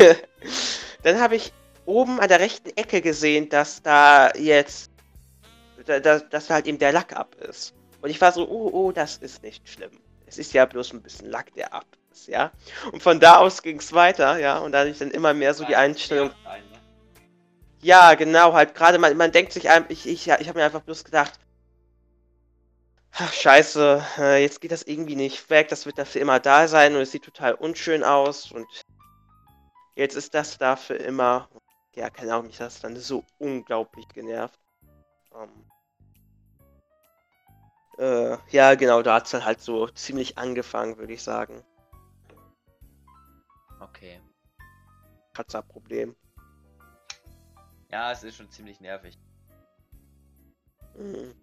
[laughs] dann habe ich oben an der rechten Ecke gesehen, dass da jetzt, da, da, dass da halt eben der Lack ab ist. Und ich war so, oh, oh, das ist nicht schlimm. Es ist ja bloß ein bisschen Lack, der ab ist, ja. Und von da aus ging es weiter, ja. Und da hatte ich dann immer mehr so die Einstellung, ja, genau, halt gerade man, man denkt sich einem, ich, ich, ich habe mir einfach bloß gedacht, ach, scheiße, äh, jetzt geht das irgendwie nicht weg, das wird dafür immer da sein und es sieht total unschön aus und jetzt ist das da für immer. Ja, keine Ahnung, mich das dann so unglaublich genervt. Ähm, äh, ja, genau, da hat es dann halt so ziemlich angefangen, würde ich sagen. Okay. Kratzer-Problem. Ja, es ist schon ziemlich nervig. Hm.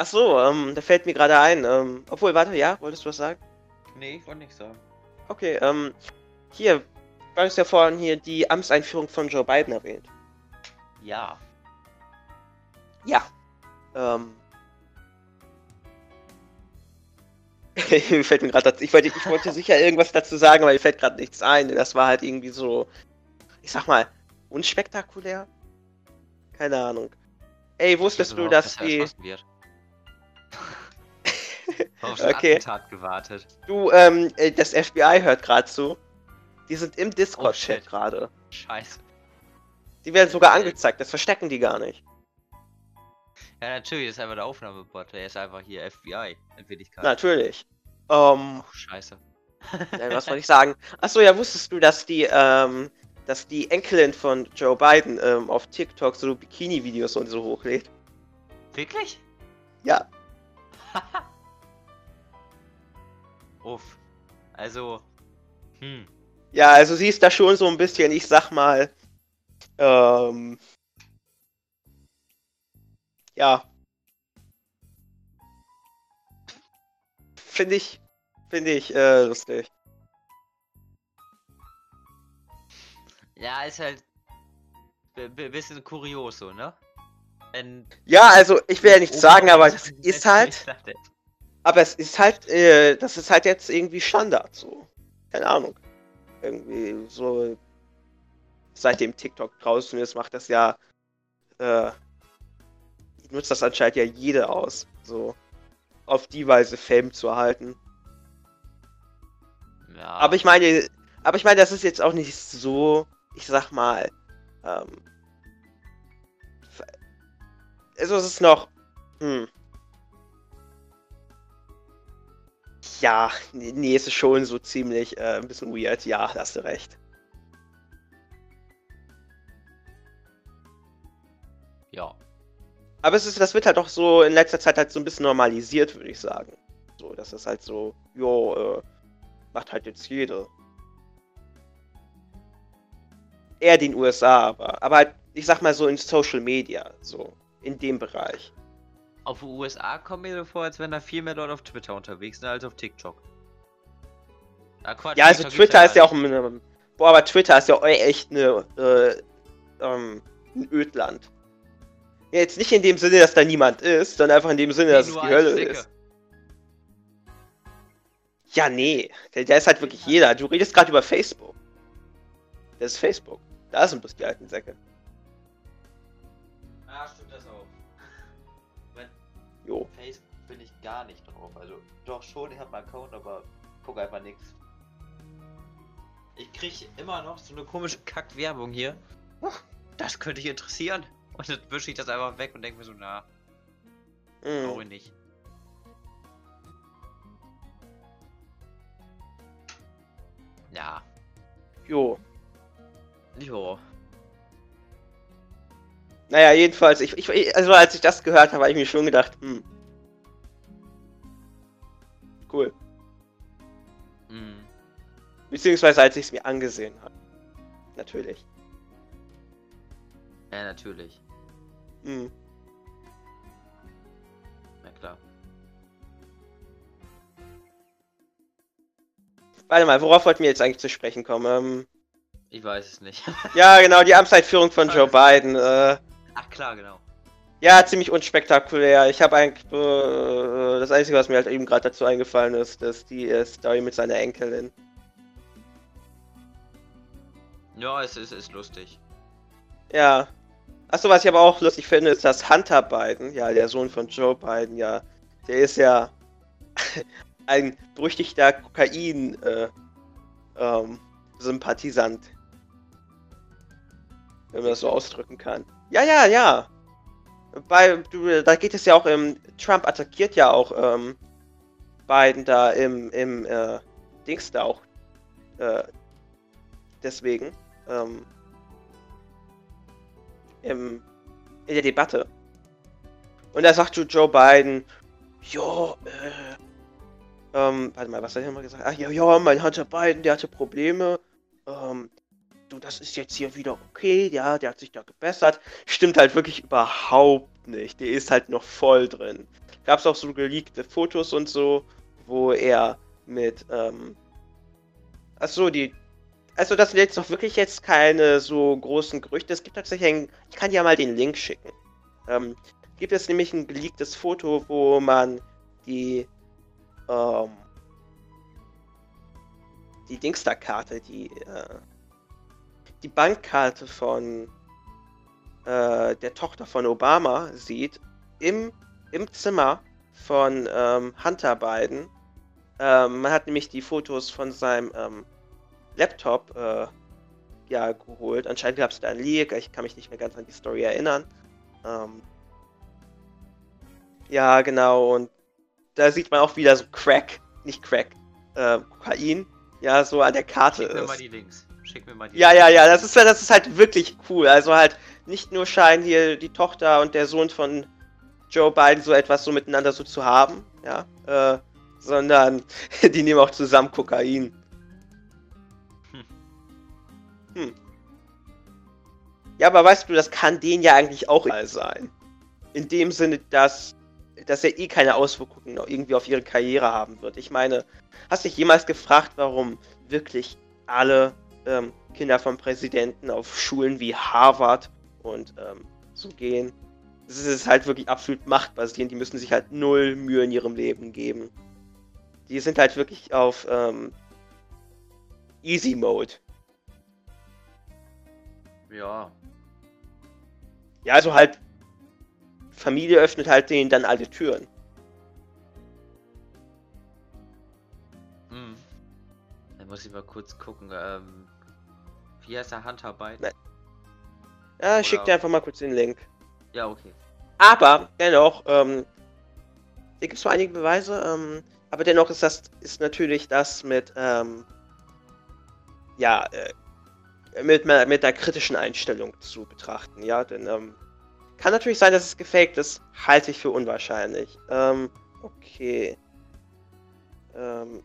Ach so, ähm, da fällt mir gerade ein. Ähm, obwohl, warte, ja, wolltest du was sagen? Nee, ich wollte nichts sagen. Okay, ähm, hier, du hast ja vorhin hier die Amtseinführung von Joe Biden erwähnt. Ja. Ja. Ähm. [laughs] mir fällt mir gerade. Ich wollte, ich wollte sicher irgendwas dazu sagen, aber mir fällt gerade nichts ein. Das war halt irgendwie so, ich sag mal, unspektakulär. Keine Ahnung. Ey, wusstest du, dass die. [laughs] Auf Okay. Attentat gewartet. Du, ähm, äh, das FBI hört gerade zu. Die sind im Oh, Discord-Chat shit. gerade. Scheiße. Die werden sogar angezeigt, das verstecken die gar nicht. Ja, natürlich, das ist einfach der Aufnahmebot. Der ist einfach hier FBI in Wirklichkeit. Natürlich. Ähm, Oh, scheiße. äh, was wollte ich sagen? [laughs] Achso, ja, wusstest du, dass die, ähm, dass die Enkelin von Joe Biden ähm, auf TikTok so Bikini-Videos und so hochlädt? Wirklich? Ja. [laughs] Uff. Also. Hm. Ja, also sie ist da schon so ein bisschen, ich sag mal, ähm, ja. Finde ich, finde ich, äh, lustig. Ja, ist halt. Bisschen kurios so, ne? Wenn Ja, also ich will ja nichts sagen, aber Gesetz [laughs] ist halt, aber es ist halt, äh, das ist halt jetzt irgendwie Standard, so. Keine Ahnung. Irgendwie so, seitdem TikTok draußen ist, macht das ja, äh, nutzt das anscheinend ja jede aus, so. Auf die Weise Fame zu erhalten. Ja. Aber ich meine, aber ich meine, das ist jetzt auch nicht so, ich sag mal, ähm, also es ist noch Hm. Ja, nee, es ist schon so ziemlich äh, ein bisschen weird. Ja, hast du recht. Ja. Aber es ist, das wird halt auch so in letzter Zeit halt so ein bisschen normalisiert, würde ich sagen. So, das ist halt so, jo, äh, macht halt jetzt jeder. Eher den USA, aber, aber halt, ich sag mal so in Social Media, so, in dem Bereich. Auf USA kommen mir so vor, als wenn da viel mehr Leute auf Twitter unterwegs sind als auf TikTok. Ah, Quatsch, ja, also Twitter ist ja auch ein, boah, aber Twitter ist ja echt eine, äh, ähm, ein Ödland. Ja, jetzt nicht in dem Sinne, dass da niemand ist, sondern einfach in dem Sinne, dass es die Hölle ist. Ja, nee. Der, der, ist halt wirklich jeder. Du redest gerade über Facebook. Das ist Facebook. Da sind bloß die alten Säcke. Jo. Facebook bin ich gar nicht drauf. Also, doch schon, ich habe einen Account, aber guck einfach nichts. Ich krieg immer noch so eine komische Kack-Werbung hier. Das könnte dich interessieren. Und dann wische ich das einfach weg und denke mir so, na, mm. brauche ich nicht. Ja. Jo. Jo. Naja, jedenfalls, ich, ich, also als ich das gehört habe, habe ich mir schon gedacht, hm. Cool. Mhm. Beziehungsweise als ich es mir angesehen habe. Natürlich. Ja, natürlich. Mhm. Na klar. Warte mal, worauf wollten wir jetzt eigentlich zu sprechen kommen? Ähm, ich weiß es nicht. ja, genau, die [laughs] Amtseinführung von Joe Biden. Äh, Ach klar, genau. Ja, ziemlich unspektakulär. Ich habe eigentlich äh, das Einzige, was mir halt eben gerade dazu eingefallen ist, dass die äh, Story mit seiner Enkelin. Ja, es ist, ist lustig. Ja, Achso, was ich aber auch lustig finde, ist, dass Hunter Biden, ja, der Sohn von Joe Biden, ja, der ist ja [laughs] ein berüchtigter Kokain-Sympathisant. Äh, ähm, wenn man das so ausdrücken kann. Ja, ja, ja. Bei, du, da geht es ja auch im. Trump attackiert ja auch ähm, Biden da im, im äh, Dings da auch. Äh, deswegen. Ähm, im, in der Debatte. Und da sagt Joe Biden, jo, äh, ähm, warte mal, was hat er mal gesagt? Ach ja, ja, mein Hunter Biden, der hatte Probleme. Ähm, du, das ist jetzt hier wieder okay, ja, der hat sich da gebessert. Stimmt halt wirklich überhaupt nicht. Der ist halt noch voll drin. Gab's auch so geleakte Fotos und so, wo er mit, ähm, achso, die also das sind jetzt doch wirklich jetzt keine so großen Gerüchte. Es gibt tatsächlich ein, ich kann dir mal den Link schicken. Ähm, gibt es nämlich ein geleaktes Foto, wo man die, ähm, die Dingstar-Karte, die, äh, die Bankkarte von äh, der Tochter von Obama sieht, im, im Zimmer von ähm, Hunter Biden. Ähm, man hat nämlich die Fotos von seinem ähm, Laptop äh, ja, geholt. Anscheinend gab es da einen Leak, ich kann mich nicht mehr ganz an die Story erinnern. Ähm, ja, genau, und da sieht man auch wieder so Crack, nicht Crack, äh, Kokain, ja, so an der Karte Schick ist. mir mal die Links. Schick mir mal die Ja, ja, ja, das ist, das ist halt wirklich cool. Also halt nicht nur scheinen hier die Tochter und der Sohn von Joe Biden so etwas so miteinander so zu haben, ja, äh, sondern [laughs] die nehmen auch zusammen Kokain. Hm. Ja, aber weißt du, das kann denen ja eigentlich auch egal sein. In dem Sinne, dass, dass er eh keine Auswirkungen irgendwie auf ihre Karriere haben wird. Ich meine, hast du dich jemals gefragt, warum wirklich alle ähm, Kinder vom Präsidenten auf Schulen wie Harvard und ähm, so gehen? Das ist halt wirklich absolut machtbasierend. Die müssen sich halt null Mühe in ihrem Leben geben. Die sind halt wirklich auf ähm, Easy Mode. Ja. Ja, also halt, Familie öffnet halt denen dann alle Türen. Muss ich mal kurz gucken. Ähm, wie heißt der Hunter Biden? Nein. Ja, ich schick dir einfach mal kurz den Link. Ja, okay. Aber dennoch, ähm, hier gibt es zwar einige Beweise, ähm, aber dennoch ist das ist natürlich das mit, ähm, ja, äh, mit, mit der kritischen Einstellung zu betrachten, ja, denn ähm, kann natürlich sein, dass es gefaked ist, halte ich für unwahrscheinlich. Ähm, okay. Ähm,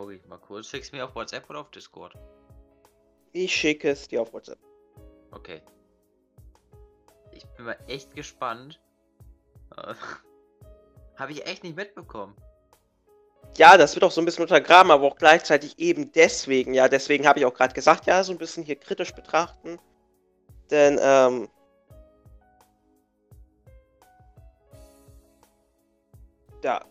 gucke ich mal kurz. Schickst du mir auf WhatsApp oder auf Discord? Ich schicke es dir auf WhatsApp. Okay. Ich bin mal echt gespannt. [laughs] Habe ich echt nicht mitbekommen. Ja, das wird auch so ein bisschen untergraben, aber auch gleichzeitig eben deswegen. Ja, deswegen habe ich auch gerade gesagt, ja, so ein bisschen hier kritisch betrachten. Denn, ähm, ja,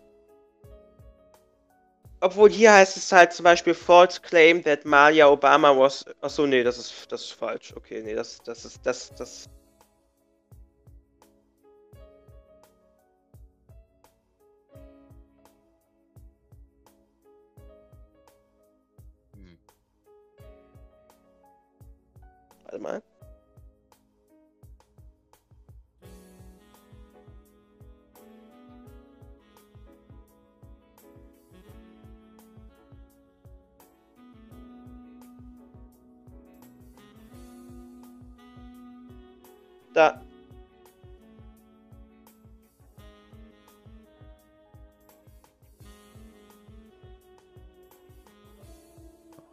obwohl hier heißt es halt zum Beispiel false claim that Malia Obama was. Achso, nee, das ist, das ist falsch. Okay, nee, das, das ist, das, das. Hm. Warte mal. Da.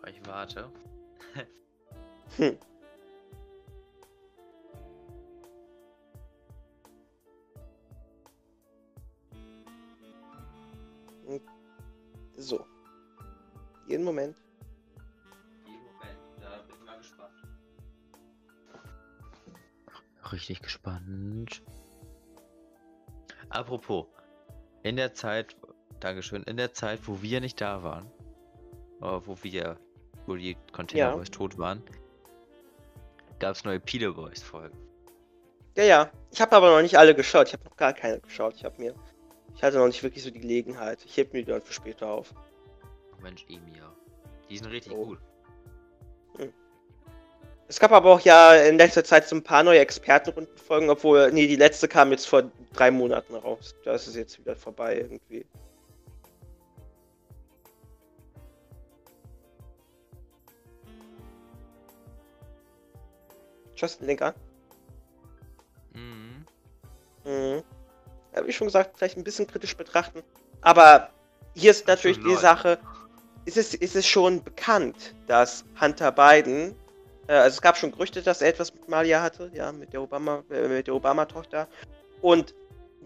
Ich warte. hm. So. Jeden Moment. Richtig gespannt. Apropos, in der Zeit, Dankeschön, in der Zeit, wo wir nicht da waren, wo wir, wo die Container Boys ja. tot waren, gab es neue Pile Boys Folgen. Ja, ja. Ich habe aber noch nicht alle geschaut. Ich habe noch gar keine geschaut. Ich habe mir, ich hatte noch nicht wirklich so die Gelegenheit. Ich heb mir die dann für später auf. Mensch, Emir. Die sind richtig oh. gut. Es gab aber auch ja in letzter Zeit so ein paar neue Expertenrundenfolgen, obwohl, nee, die letzte kam jetzt vor drei Monaten raus. Da ist es jetzt wieder vorbei irgendwie. Justin Linker. Mhm. Mhm. Ja, wie schon gesagt, vielleicht ein bisschen kritisch betrachten. Aber hier ist natürlich die Sache, ist es, ist es schon bekannt, dass Hunter Biden also es gab schon Gerüchte, dass er etwas mit Malia hatte, ja, mit der Obama, äh, mit der Obama-Tochter. Und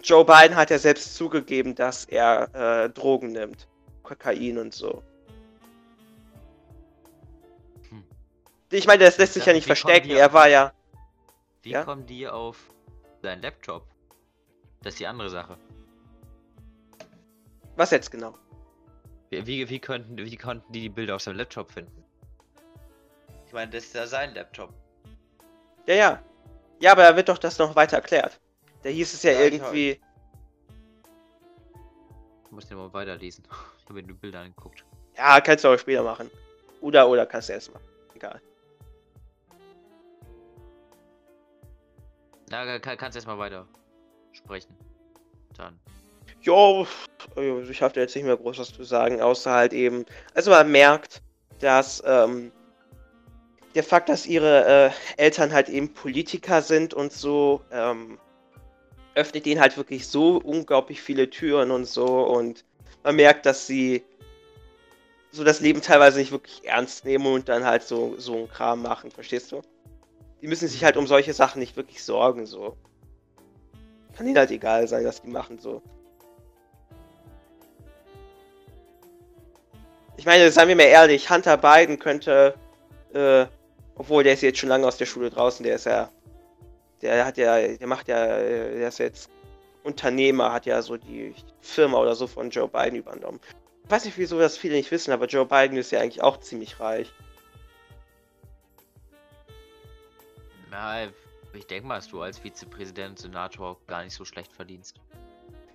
Joe Biden hat ja selbst zugegeben, dass er äh, Drogen nimmt. Kokain und so. Hm. Ich meine, das lässt sich ja nicht verstecken. Er war ja. Wie ja? kommen die auf seinen Laptop? Das ist die andere Sache. Was jetzt genau? Wie, wie, wie, könnten, wie konnten die die Bilder auf seinem Laptop finden? Ich meine, das ist ja sein Laptop. Ja, ja. Ja, aber da wird doch das noch weiter erklärt. Da hieß es ja, ja irgendwie. Ich, ich muss den mal weiterlesen. Ich habe mir die Bilder angeguckt. Ja, kannst du auch später machen. Oder, oder kannst du erst machen. Egal. Na, kann, kannst erstmal weiter sprechen. Dann. Jo, ich habe da jetzt nicht mehr groß was zu sagen, außer halt eben. Also man merkt, dass ähm, der Fakt, dass ihre äh, Eltern halt eben Politiker sind und so, ähm, öffnet ihnen halt wirklich so unglaublich viele Türen und so. Und man merkt, dass sie so das Leben teilweise nicht wirklich ernst nehmen und dann halt so, so einen Kram machen, verstehst du? Die müssen sich halt um solche Sachen nicht wirklich sorgen, so. Kann ihnen halt egal sein, was die machen, so. Ich meine, seien wir mal ehrlich, Hunter Biden könnte äh, obwohl, der ist jetzt schon lange aus der Schule draußen, der ist ja. Der hat ja, der macht ja, der ist jetzt Unternehmer, hat ja so die Firma oder so von Joe Biden übernommen. Ich weiß nicht, wieso das viele nicht wissen, aber Joe Biden ist ja eigentlich auch ziemlich reich. Na, ich denke mal, dass du als Vizepräsident, Senator gar nicht so schlecht verdienst.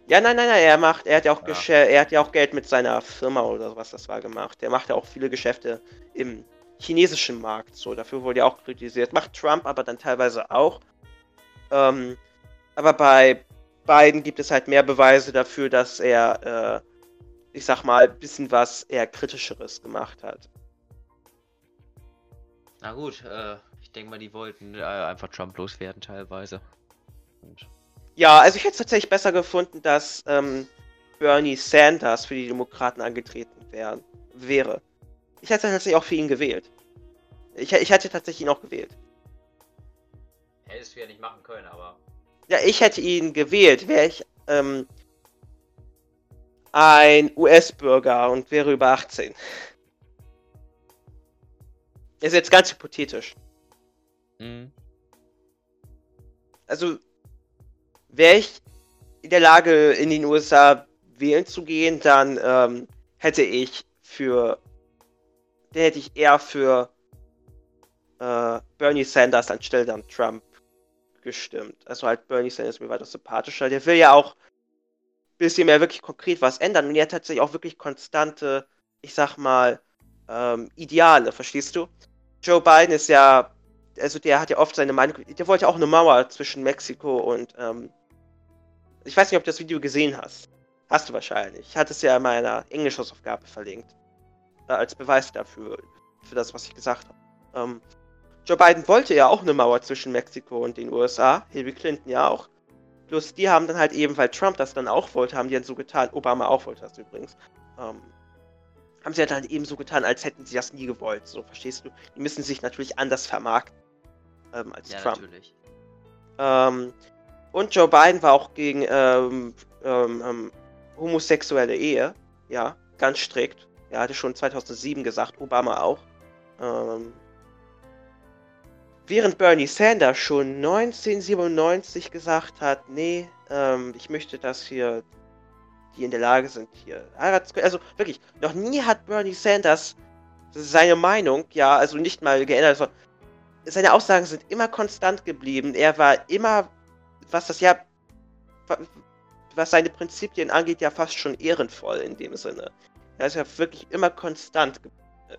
Ja, nein, nein, nein, er macht, er hat ja auch Ja. Er hat ja auch Geld mit seiner Firma oder was das war gemacht. Er macht ja auch viele Geschäfte im chinesischen Markt, so, dafür wurde ja auch kritisiert. Macht Trump aber dann teilweise auch. Ähm, aber bei Biden gibt es halt mehr Beweise dafür, dass er, äh, ich sag mal, ein bisschen was eher kritischeres gemacht hat. Na gut, äh, ich denke mal, die wollten äh, einfach Trump loswerden teilweise. Und Ja, also ich hätte es tatsächlich besser gefunden, dass ähm, Bernie Sanders für die Demokraten angetreten wären, wäre. Ich hätte tatsächlich auch für ihn gewählt. Ich, ich hätte tatsächlich ihn auch gewählt. hättest du ja nicht machen können, aber. Ja, ich hätte ihn gewählt, wäre ich ähm, ein US-Bürger und wäre über 18. Ist jetzt ganz hypothetisch. Mhm. also wäre ich in der Lage, in den USA wählen zu gehen, dann ähm, hätte ich für, dann hätte ich eher für äh, Bernie Sanders anstelle dann Trump gestimmt. Also halt Bernie Sanders ist mir weiter sympathischer. Der will ja auch ein bisschen mehr wirklich konkret was ändern und er hat tatsächlich auch wirklich konstante, ich sag mal, ähm, Ideale, verstehst du? Joe Biden ist ja also der hat ja oft seine Meinung, der wollte ja auch eine Mauer zwischen Mexiko und, ähm, ich weiß nicht, ob du das Video gesehen hast. Hast du wahrscheinlich. Ich hatte es ja in meiner Englischhausaufgabe verlinkt. Äh, als Beweis dafür, für das, was ich gesagt habe. Ähm, Joe Biden wollte ja auch eine Mauer zwischen Mexiko und den USA. Hillary Clinton ja auch. Bloß die haben dann halt eben, weil Trump das dann auch wollte, haben die dann so getan, Obama auch wollte das übrigens, ähm, haben sie dann eben so getan, als hätten sie das nie gewollt. So, verstehst du? Die müssen sich natürlich anders vermarkten ähm, als Ja, Trump. natürlich. Ähm, und Joe Biden war auch gegen ähm, ähm, ähm, homosexuelle Ehe. Ja, ganz strikt. Er hatte schon 2007 gesagt, Obama auch. Ähm, während Bernie Sanders schon 1997 gesagt hat, nee, ähm, ich möchte, dass hier die in der Lage sind, hier heiraten. Also wirklich, noch nie hat Bernie Sanders seine Meinung, ja, also nicht mal geändert, sondern seine Aussagen sind immer konstant geblieben. Er war immer, was das ja, wa- was seine Prinzipien angeht, ja fast schon ehrenvoll in dem Sinne. Er ist ja wirklich immer konstant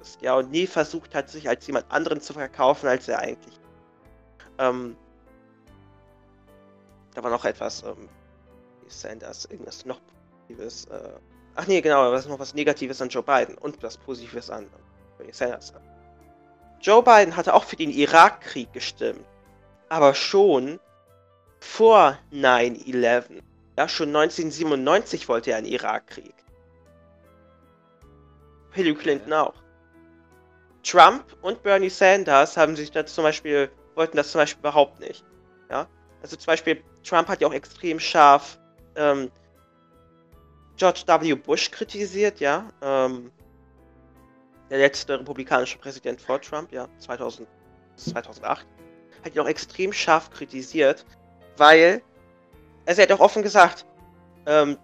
ist, ja, und nie versucht hat, sich als jemand anderen zu verkaufen, als er eigentlich. Ähm, da war noch etwas, ähm, wie Sanders, irgendwas noch Positives, äh, ach nee, genau, was noch was Negatives an Joe Biden und was Positives an Bernie Sanders. Joe Biden hatte auch für den Irakkrieg gestimmt, aber schon vor 9-11. Ja, schon 1997 wollte er einen Irakkrieg. Hillary Clinton auch. Trump und Bernie Sanders haben sich das zum Beispiel, wollten das zum Beispiel überhaupt nicht. Ja, also zum Beispiel, Trump hat ja auch extrem scharf ähm, George W. Bush kritisiert, ja. Ähm, der letzte republikanische Präsident vor Trump, ja, 2000, 2008, hat ihn auch extrem scharf kritisiert, weil, also er hat auch offen gesagt, ähm,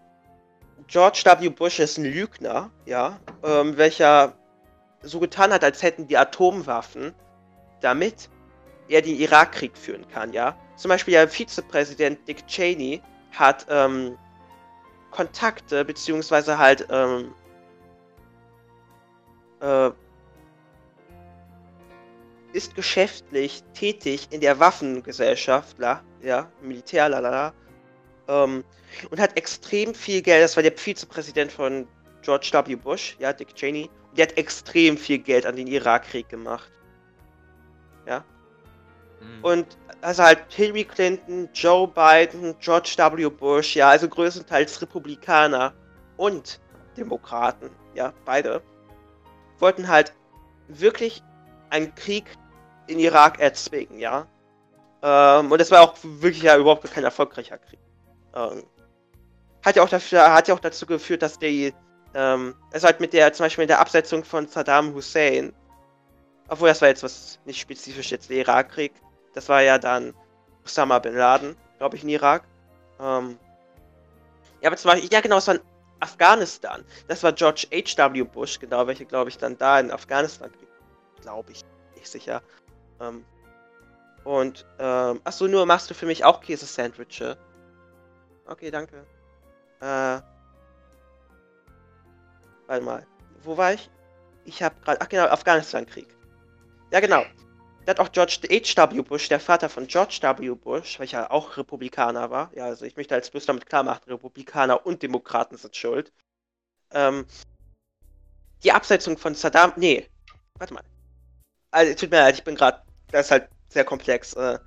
George W. Bush ist ein Lügner, ja, ähm, welcher so getan hat, als hätten die Atomwaffen, damit er den Irakkrieg führen kann, ja. Zum Beispiel der Vizepräsident Dick Cheney hat ähm, Kontakte, beziehungsweise halt ähm, äh, ist geschäftlich tätig in der Waffengesellschaft, la, ja, Militär, lalala, ähm, und hat extrem viel Geld, das war der Vizepräsident von George W. Bush, ja, Dick Cheney, der hat extrem viel Geld an den Irakkrieg gemacht. Mhm. Und also halt Hillary Clinton, Joe Biden, George W. Bush, ja, also größtenteils Republikaner und Demokraten, ja, beide, wollten halt wirklich einen Krieg in Irak erzwingen, ja. Ähm, und das war auch wirklich ja überhaupt kein erfolgreicher Krieg. Ähm, hat ja auch dafür, hat ja auch dazu geführt, dass die, ähm, also halt mit der, zum Beispiel mit der Absetzung von Saddam Hussein, obwohl das war jetzt was nicht spezifisch jetzt der Irakkrieg, das war ja dann Osama Bin Laden, glaube ich, in Irak. Ähm, ja, aber zum Beispiel, ja genau, es waren Afghanistan. Das war George H.W. Bush, genau, welche, glaube ich, dann da in Afghanistan, glaube ich, nicht sicher. Ähm, und, ähm, achso, nur machst du für mich auch Käse-Sandwiche? Okay, danke. Äh, warte mal. Wo war ich? Ich habe gerade, ach genau, Afghanistan-Krieg. Ja, genau. Da hat auch George H.W. Bush, der Vater von George W. Bush, welcher auch Republikaner war, ja, also ich möchte als bloß damit klar machen, Republikaner und Demokraten sind schuld, ähm, die Absetzung von Saddam, nee, warte mal. Also, tut mir leid, ich bin gerade, das ist halt sehr komplex. Äh,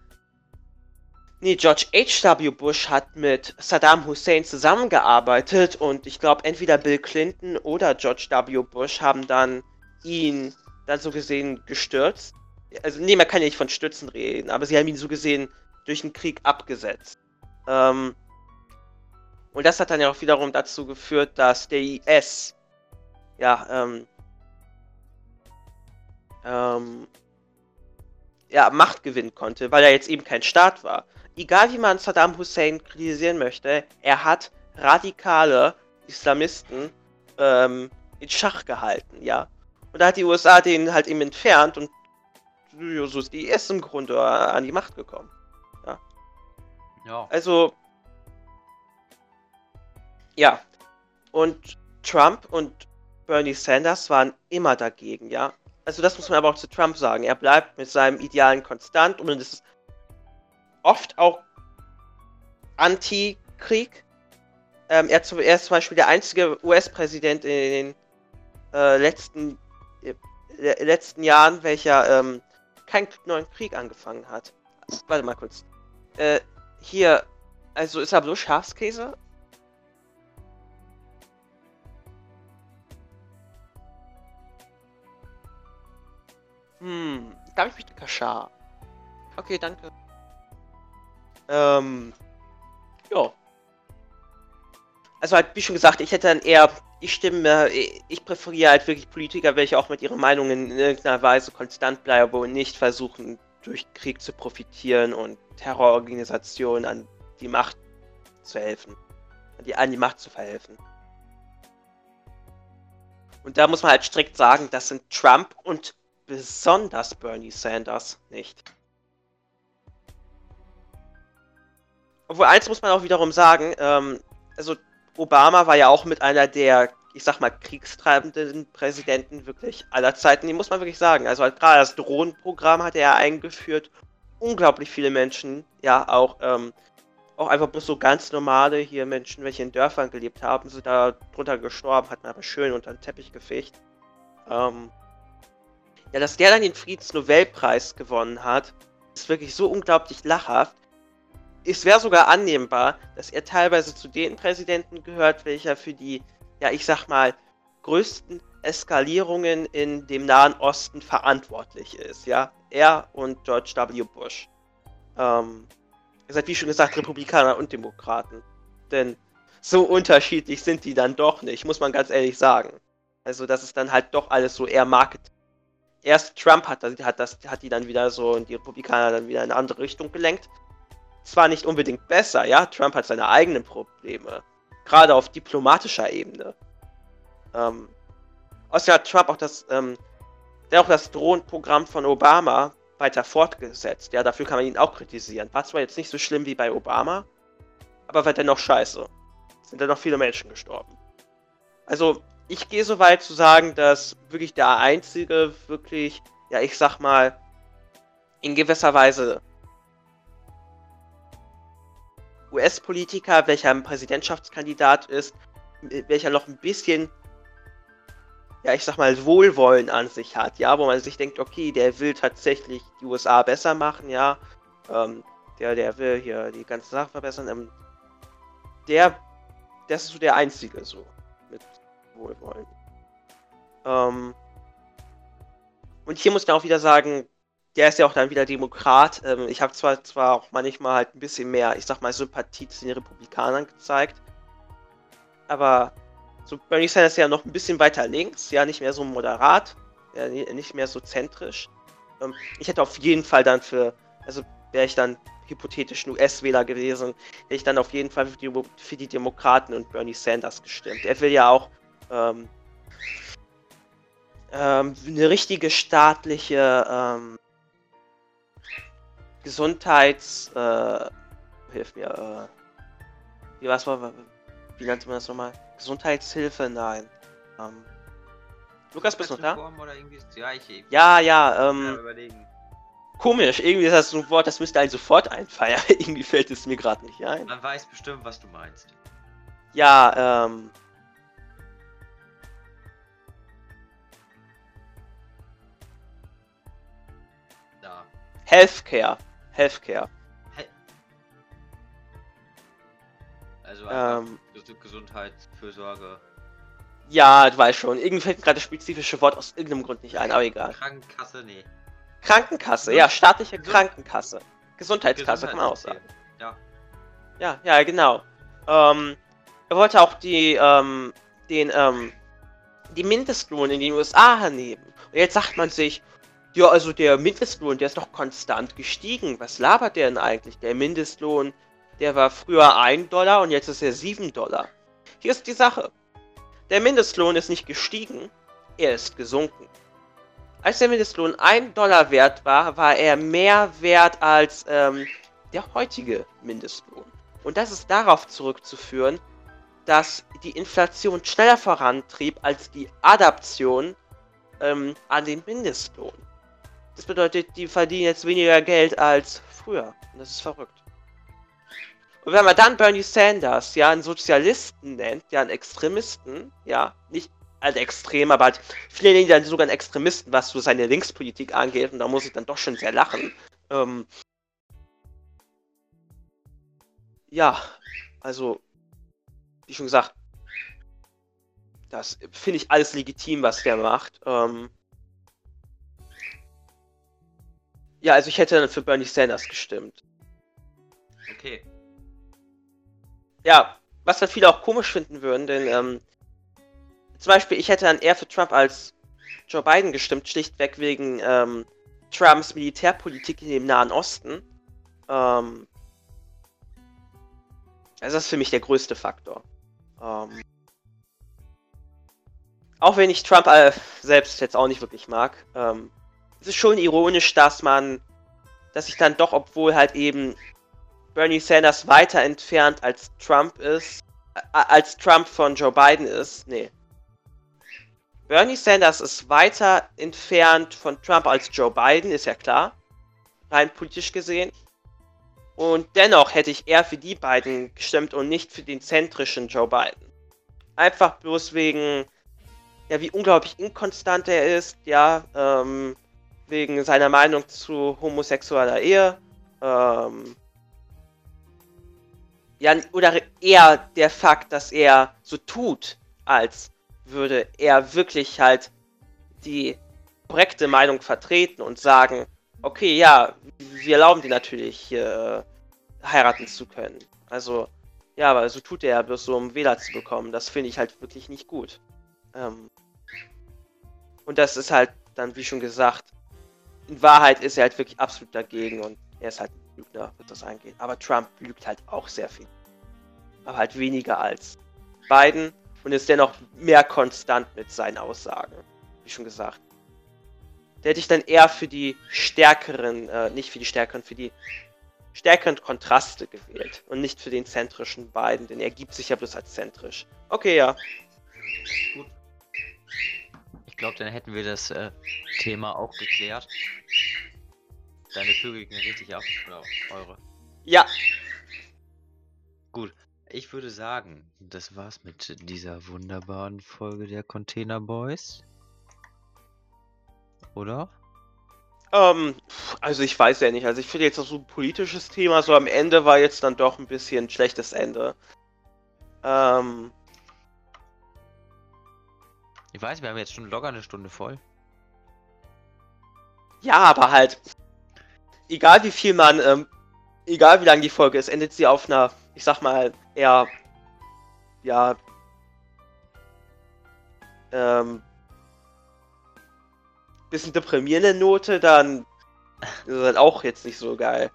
nee, George H.W. Bush hat mit Saddam Hussein zusammengearbeitet und ich glaube, entweder Bill Clinton oder George W. Bush haben dann ihn dann so gesehen gestürzt also nee, man kann ja nicht von Stützen reden, aber sie haben ihn so gesehen durch den Krieg abgesetzt. Ähm, und das hat dann ja auch wiederum dazu geführt, dass der IS ja, ähm, ähm, ja, Macht gewinnen konnte, weil er jetzt eben kein Staat war. Egal wie man Saddam Hussein kritisieren möchte, er hat radikale Islamisten ähm, in Schach gehalten, ja. Und da hat die USA den halt eben entfernt und so ist die IS im Grunde an die Macht gekommen. Ja. ja. Also. Ja. Und Trump und Bernie Sanders waren immer dagegen, ja. Also das muss man aber auch zu Trump sagen. Er bleibt mit seinem Idealen konstant und es ist oft auch Anti-Krieg. Ähm, er, er, ist zum Beispiel der einzige US-Präsident in den äh, letzten, äh, letzten Jahren, welcher ähm, keinen neuen Krieg angefangen hat. Warte mal kurz. Äh, hier, also ist aber so Schafskäse? Hm, darf ich bitte Kaschar? Okay, danke. Ähm, ja. Also halt, wie schon gesagt, ich hätte dann eher ich stimme, ich präferiere halt wirklich Politiker, welche auch mit ihren Meinungen in irgendeiner Weise konstant bleiben und nicht versuchen, durch Krieg zu profitieren und Terrororganisationen an die Macht zu helfen. An die, an die Macht zu verhelfen. Und da muss man halt strikt sagen, das sind Trump und besonders Bernie Sanders nicht. Obwohl eins muss man auch wiederum sagen, ähm, also Obama war ja auch mit einer der, ich sag mal, kriegstreibenden Präsidenten wirklich aller Zeiten. Die muss man wirklich sagen. Also halt gerade das Drohnenprogramm hat er eingeführt. Unglaublich viele Menschen, ja, auch, ähm, auch einfach bloß so ganz normale hier Menschen, welche in Dörfern gelebt haben, sind da drunter gestorben, hat man aber schön unter den Teppich gefecht. Ähm, ja, dass der dann den Friedensnobelpreis gewonnen hat, ist wirklich so unglaublich lachhaft es wäre sogar annehmbar, dass er teilweise zu den Präsidenten gehört, welcher für die, ja, ich sag mal, größten Eskalierungen in dem Nahen Osten verantwortlich ist, ja. Er und George W. Bush. Ähm, ihr seid wie schon gesagt Republikaner und Demokraten. Denn so unterschiedlich sind die dann doch nicht, muss man ganz ehrlich sagen. Also das ist dann halt doch alles so eher Marketing. Erst Trump hat, hat, das, hat die dann wieder so und die Republikaner dann wieder in eine andere Richtung gelenkt zwar nicht unbedingt besser, ja, Trump hat seine eigenen Probleme, gerade auf diplomatischer Ebene. Ähm, außerdem hat Trump auch das, ähm, der auch das Drohnenprogramm von Obama weiter fortgesetzt. Ja, dafür kann man ihn auch kritisieren. War zwar jetzt nicht so schlimm wie bei Obama, aber war dennoch scheiße. Sind dennoch viele Menschen gestorben. Also, ich gehe so weit zu sagen, dass wirklich der einzige, wirklich, ja, ich sag mal, in gewisser Weise US-Politiker, welcher ein Präsidentschaftskandidat ist, welcher noch ein bisschen, ja, ich sag mal, Wohlwollen an sich hat, ja, wo man sich denkt, okay, der will tatsächlich die USA besser machen, ja, ähm, der, der will hier die ganze Sache verbessern, ähm, der, das ist so der Einzige, so, mit Wohlwollen. Ähm, und hier muss man auch wieder sagen, der ist ja auch dann wieder Demokrat. Ähm, ich habe zwar, zwar auch manchmal halt ein bisschen mehr, ich sag mal, Sympathie zu den Republikanern gezeigt. Aber so Bernie Sanders ist ja noch ein bisschen weiter links, ja, nicht mehr so moderat, ja, nicht mehr so zentrisch. Ähm, ich hätte auf jeden Fall dann für, also wäre ich dann hypothetisch ein US-Wähler gewesen, hätte ich dann auf jeden Fall für die, für die, Demokraten und Bernie Sanders gestimmt. Er will ja auch ähm, ähm, eine richtige staatliche ähm, Gesundheits... Äh, hilf mir, äh, wie, was wie nannte man das nochmal? Gesundheitshilfe? Nein. Ähm, Lukas, bist du noch da? Ja, ja, ähm, Komisch, irgendwie ist das so ein Wort, das müsste einen sofort einfallen. [laughs] irgendwie fällt es mir gerade nicht ein. Man weiß bestimmt, was du meinst. Ja, ähm. Healthcare. Healthcare. He also ähm, Gesundheitsfürsorge. Ja, du weißt schon. Irgendwie fällt gerade das spezifische Wort aus irgendeinem Grund nicht ein, aber egal. Krankenkasse, nee. Krankenkasse, ja, staatliche Krankenkasse. Gesundheitskasse, kann man auch sagen. Ja. Ja, ja, genau. Ähm, er wollte auch die, ähm, den, ähm, die Mindestlohn in den USA hernehmen. Und jetzt sagt man sich, ja, also der Mindestlohn, der ist doch konstant gestiegen. Was labert der denn eigentlich? Der Mindestlohn, der war früher 1 Dollar und jetzt ist er 7 Dollar. Hier ist die Sache. Der Mindestlohn ist nicht gestiegen, er ist gesunken. Als der Mindestlohn 1 Dollar wert war, war er mehr wert als ähm, der heutige Mindestlohn. Und das ist darauf zurückzuführen, dass die Inflation schneller vorantrieb als die Adaption ähm, an den Mindestlohn. Das bedeutet, die verdienen jetzt weniger Geld als früher. Und das ist verrückt. Und wenn man dann Bernie Sanders, ja, einen Sozialisten nennt, ja, einen Extremisten, ja, nicht halt extrem, aber halt viele nennen dann sogar einen Extremisten, was so seine Linkspolitik angeht, und da muss ich dann doch schon sehr lachen. Ähm, ja, also, wie schon gesagt, das finde ich alles legitim, was der macht. Ähm, ja, also ich hätte dann für Bernie Sanders gestimmt. Okay. Ja, was dann viele auch komisch finden würden, denn ähm, zum Beispiel, ich hätte dann eher für Trump als Joe Biden gestimmt, schlichtweg wegen ähm, Trumps Militärpolitik in dem Nahen Osten. Ähm, also das ist für mich der größte Faktor. Ähm, auch wenn ich Trump äh, selbst jetzt auch nicht wirklich mag. Ähm, es ist schon ironisch, dass man, dass sich dann doch, obwohl halt eben Bernie Sanders weiter entfernt als Trump ist, äh, als Trump von Joe Biden ist, nee, Bernie Sanders ist weiter entfernt von Trump als Joe Biden, ist ja klar. Rein politisch gesehen. Und dennoch hätte ich eher für die beiden gestimmt und nicht für den zentrischen Joe Biden. Einfach bloß wegen, ja, wie unglaublich inkonstant er ist, ja, ähm, wegen seiner Meinung zu homosexueller Ehe, ähm, ja, oder eher der Fakt, dass er so tut, als würde er wirklich halt die korrekte Meinung vertreten und sagen, okay, ja, wir erlauben dir natürlich äh, heiraten zu können. Also, ja, aber so tut er ja bloß so, um Wähler zu bekommen. Das finde ich halt wirklich nicht gut. Ähm, und das ist halt dann, wie schon gesagt, in Wahrheit ist er halt wirklich absolut dagegen und er ist halt ein Lügner, was das angeht. Aber Trump lügt halt auch sehr viel. Aber halt weniger als Biden und ist dennoch mehr konstant mit seinen Aussagen. Wie schon gesagt. Da hätte ich dann eher für die stärkeren, äh, nicht für die stärkeren, für die stärkeren Kontraste gewählt und nicht für den zentrischen beiden, denn er gibt sich ja bloß als zentrisch. Okay, ja. Gut. Ich glaube, dann hätten wir das äh, Thema auch geklärt. Deine Vögel gehen richtig ab, oder eure? Ja. Gut. Ich würde sagen, das war's mit dieser wunderbaren Folge der Container Boys. Oder? Ähm, also ich weiß ja nicht. Also ich finde jetzt auch so ein politisches Thema, so am Ende war jetzt dann doch ein bisschen ein schlechtes Ende. Ähm. Ich weiß, wir haben jetzt schon locker eine Stunde voll. Ja, aber halt. Egal wie viel man, ähm, egal wie lang die Folge ist, endet sie auf einer, ich sag mal, eher, ja, ähm, bisschen deprimierende Note, dann ist das halt auch jetzt nicht so geil.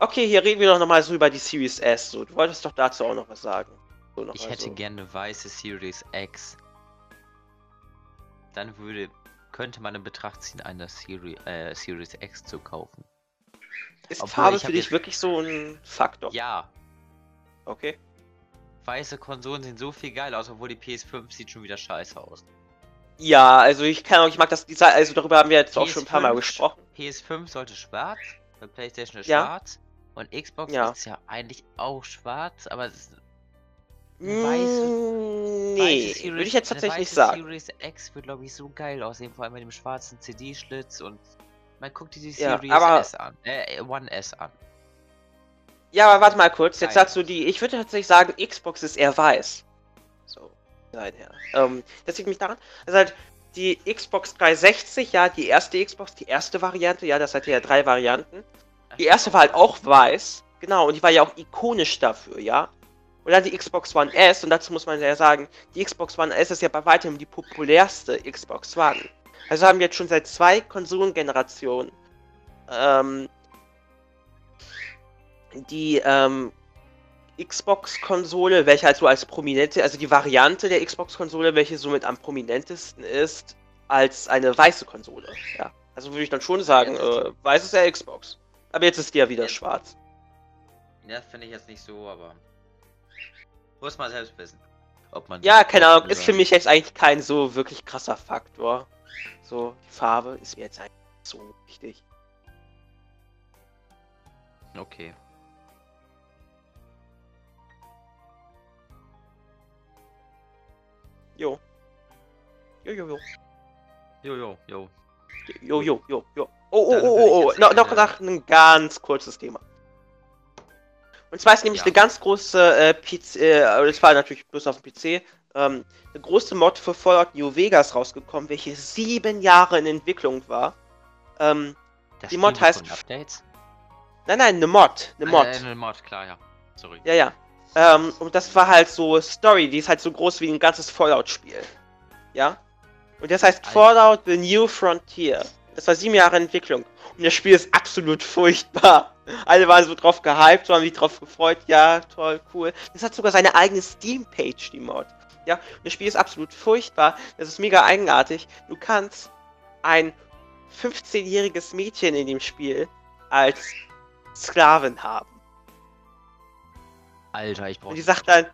Okay, hier reden wir doch nochmal so über die Series S. So, du wolltest doch dazu auch noch was sagen. So noch Ich hätte so. gerne eine weiße Series X. Dann würde, könnte man in Betracht ziehen, eine Seri äh, Series X zu kaufen. Ist Obwohl, Farbe für dich wirklich so ein Faktor? Ja, Okay. weiße Konsolen sehen so viel geil aus, obwohl die PS5 sieht schon wieder scheiße aus. Ja, also ich kann auch, ich mag das Design, also darüber haben wir jetzt auch schon ein paar Mal PS5 gesprochen. PS5 sollte schwarz, bei PlayStation ist Ja. schwarz und Xbox Ja. ist ja eigentlich auch schwarz, aber es ist weiße, Mm, weiße nee, Series, würde ich jetzt tatsächlich nicht weiße sagen. Series X wird glaube ich so geil aussehen, vor allem mit dem schwarzen CD-Schlitz und man guckt die Ja, Series aber- S an, äh, One S an. Ja, aber warte mal kurz. Jetzt sagst du die. Ich würde tatsächlich sagen, Xbox ist eher weiß. So. Nein, ja. Ähm, das liegt mich daran. Also halt die Xbox 360, ja, die erste Xbox, die erste Variante, ja, das hatte ja drei Varianten. Die erste war halt auch weiß. Genau, und die war ja auch ikonisch dafür, ja. Und dann die Xbox One S, und dazu muss man ja sagen, die Xbox One S ist ja bei weitem die populärste Xbox One. Also haben wir jetzt schon seit zwei Konsolengenerationen ähm, die ähm, Xbox-Konsole, welche halt so als prominente, also die Variante der Xbox-Konsole, welche somit am prominentesten ist, als eine weiße Konsole. Ja. Also würde ich dann schon sagen, äh, weiß ist ja Xbox. Aber jetzt ist die ja wieder Jetzt- schwarz. Ja, finde ich jetzt nicht so, aber muss man selbst wissen. Ob man Ja, keine Ahnung, ist für mich jetzt eigentlich kein so wirklich krasser Faktor. So, die Farbe ist mir jetzt eigentlich so wichtig. Okay. Jo. Jo, jo, jo. Jo, jo, jo. Jo, jo, jo, jo. Oh, oh, oh, oh, oh. No, noch nach ein ganz kurzes Thema. Und zwar ist nämlich Ja. eine ganz große äh, PC, äh, das war natürlich bloß auf dem PC, ähm, eine große Mod für Fallout New Vegas rausgekommen, welche sieben Jahre in Entwicklung war. Ähm, Das Die Mod heißt- Updates? nein, nein, eine Mod. Eine Mod. Äh, eine Mod, klar, ja. Sorry. Ja, ja. Ähm, und das war halt so Story, die ist halt so groß wie ein ganzes Fallout-Spiel. Ja? Und das heißt Alter. Fallout The New Frontier. Das war sieben Jahre Entwicklung. Und das Spiel ist absolut furchtbar. Alle waren so drauf gehypt, waren sich drauf gefreut. Ja, toll, cool. Das hat sogar seine eigene Steam-Page, die Mod. Ja, und das Spiel ist absolut furchtbar. Das ist mega eigenartig. Du kannst ein 15-jähriges Mädchen in dem Spiel als Sklavin haben. Alter, ich brauche. Und die sagt dann.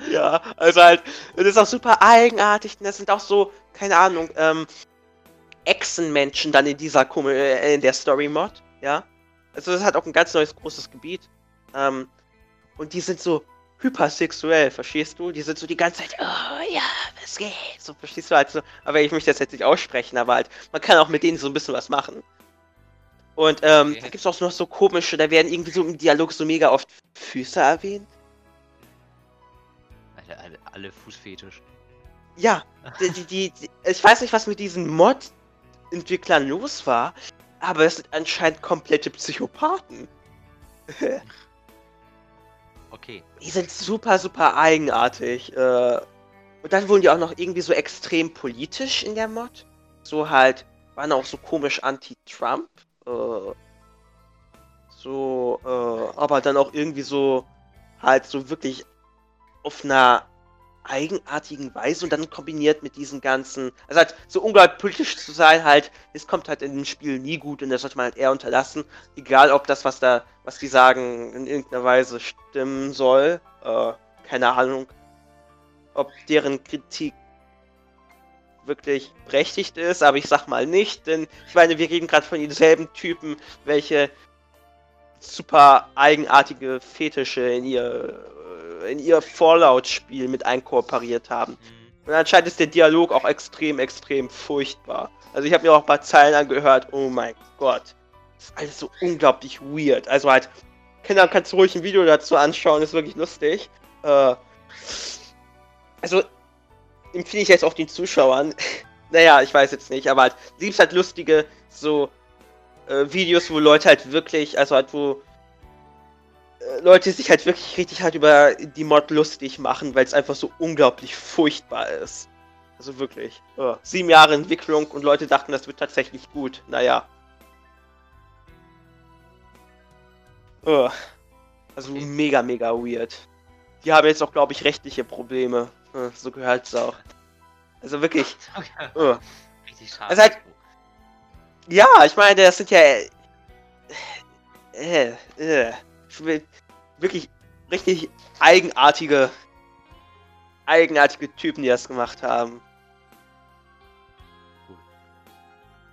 [laughs] ja, also halt, das ist auch super eigenartig. Und das sind auch so, keine Ahnung, ähm, Echsenmenschen dann in dieser äh, in der Story-Mod, ja. Also das hat auch ein ganz neues großes Gebiet. Ähm, und die sind so hypersexuell, verstehst du? Die sind so die ganze Zeit, oh ja, was geht? So, verstehst du halt so. Aber ich möchte das jetzt nicht aussprechen, aber halt, man kann auch mit denen so ein bisschen was machen. Und ähm, Okay. da gibt es auch noch so komische, da werden irgendwie so im Dialog so mega oft Füße erwähnt. Alter, alle, alle Fußfetisch. Ja, die, die, die, ich weiß nicht, was mit diesen Mod-Entwicklern los war, aber es sind anscheinend komplette Psychopathen. [laughs] Okay. Die sind super, super eigenartig. Äh, und dann wurden die auch noch irgendwie so extrem politisch in der Mod. So halt, waren auch so komisch anti-Trump. Äh, so, äh, aber dann auch irgendwie so, halt so wirklich auf einer eigenartigen Weise und dann kombiniert mit diesen ganzen, also halt so unglaublich politisch zu sein, halt, es kommt halt in dem Spiel nie gut und das sollte man halt eher unterlassen. Egal, ob das, was da, was die sagen, in irgendeiner Weise stimmen soll. Äh, keine Ahnung, ob deren Kritik wirklich berechtigt ist, aber ich sag mal nicht, denn ich meine, wir reden gerade von denselben Typen, welche super eigenartige Fetische in ihr in ihr Fallout-Spiel mit einkooperiert haben. Mhm. Und anscheinend ist der Dialog auch extrem, extrem furchtbar. Also ich habe mir auch ein paar Zeilen angehört, oh mein Gott. Das ist alles so unglaublich weird. Also halt, Kinder, kannst du ruhig ein Video dazu anschauen, ist wirklich lustig. Äh, also, empfehle ich jetzt auch den Zuschauern. [laughs] naja, ich weiß jetzt nicht, aber halt, liebst halt lustige, so, äh, Videos, wo Leute halt wirklich, also halt, wo äh, Leute sich halt wirklich richtig halt über die Mod lustig machen, weil es einfach so unglaublich furchtbar ist. Also wirklich. äh, sieben Jahre Entwicklung und Leute dachten, das wird tatsächlich gut. Naja. Oh. Also Okay. mega, mega weird. Die haben jetzt auch, glaube ich, rechtliche Probleme. Äh, So gehört's auch. Also wirklich. Oh. Richtig schade. Also halt- Ja, ich meine, das sind ja. Äh, äh, ich will- wirklich richtig eigenartige. Eigenartige Typen, die das gemacht haben.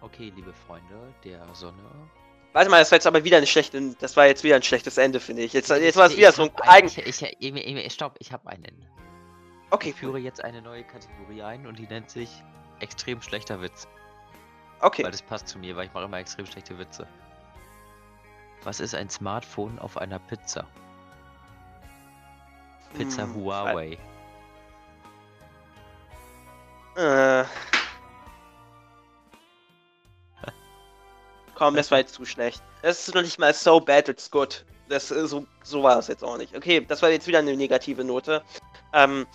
Okay, liebe Freunde der Sonne. Warte mal, das war jetzt aber wieder eine schlechte. Das war jetzt wieder ein schlechtes Ende, finde ich. Jetzt, jetzt war es Ich- wieder ich so ein eigen. Ich, ich, Emil, Emil, stopp, ich habe einen. Okay, Ich führe jetzt eine neue Kategorie ein und die nennt sich extrem schlechter Witz. Okay. Weil das passt zu mir, weil ich mache immer extrem schlechte Witze. Was ist ein Smartphone auf einer Pizza? Pizza Hm, Huawei. Äh. Komm, das war jetzt zu schlecht. Das ist noch nicht mal so bad, it's good. Das, äh, so, so war es jetzt auch nicht. Okay, das war jetzt wieder eine negative Note. Ähm.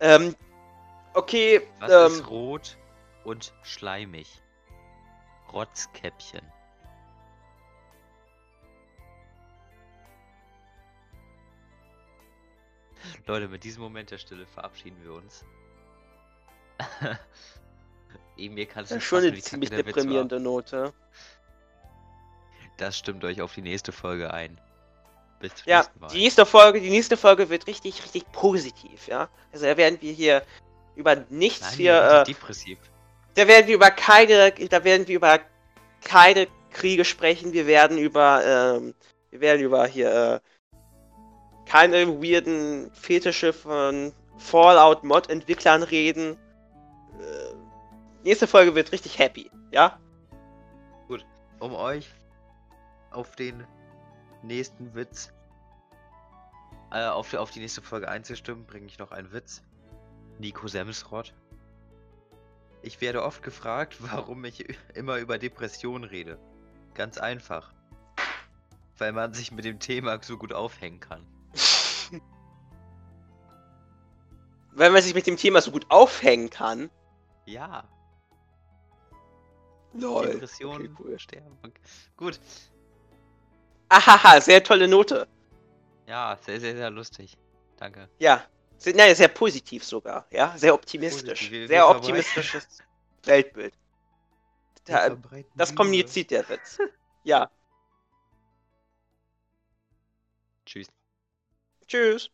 Ähm. Okay, Was ähm, ist rot und schleimig? Rotzkäppchen. Leute, mit diesem Moment der Stille verabschieden wir uns. [laughs] Kannst du das ist schon eine ziemlich deprimierende Note. Das stimmt euch auf die nächste Folge ein. Bis zum Ja, nächsten Mal. die nächste Folge, die nächste Folge wird richtig, richtig positiv, ja. Also da werden wir hier über nichts Nein, hier, äh, depressiv. Da werden wir über keine, da werden wir über keine Kriege sprechen. Wir werden über, ähm, wir werden über hier äh, keine weirden Fetische von Fallout Mod Entwicklern reden. Äh, nächste Folge wird richtig happy, ja? Um euch auf den nächsten Witz, äh, auf, auf die nächste Folge einzustimmen, bringe ich noch einen Witz. Nico Semsrott. Ich werde oft gefragt, [laughs] warum ich immer über Depressionen rede. Ganz einfach. Weil man sich mit dem Thema so gut aufhängen kann. [laughs] Wenn man sich mit dem Thema so gut aufhängen kann. Ja, Lol. Depressionen Okay, cool. sterben. Gut. Ahaha, sehr tolle Note. Ja, sehr, sehr, sehr lustig. Danke. Ja. Sehr, nein, sehr positiv sogar, ja. Sehr optimistisch. Positiv. Sehr optimistisches Weltbild. Da, das kommuniziert der Witz. Ja. Tschüss. Tschüss.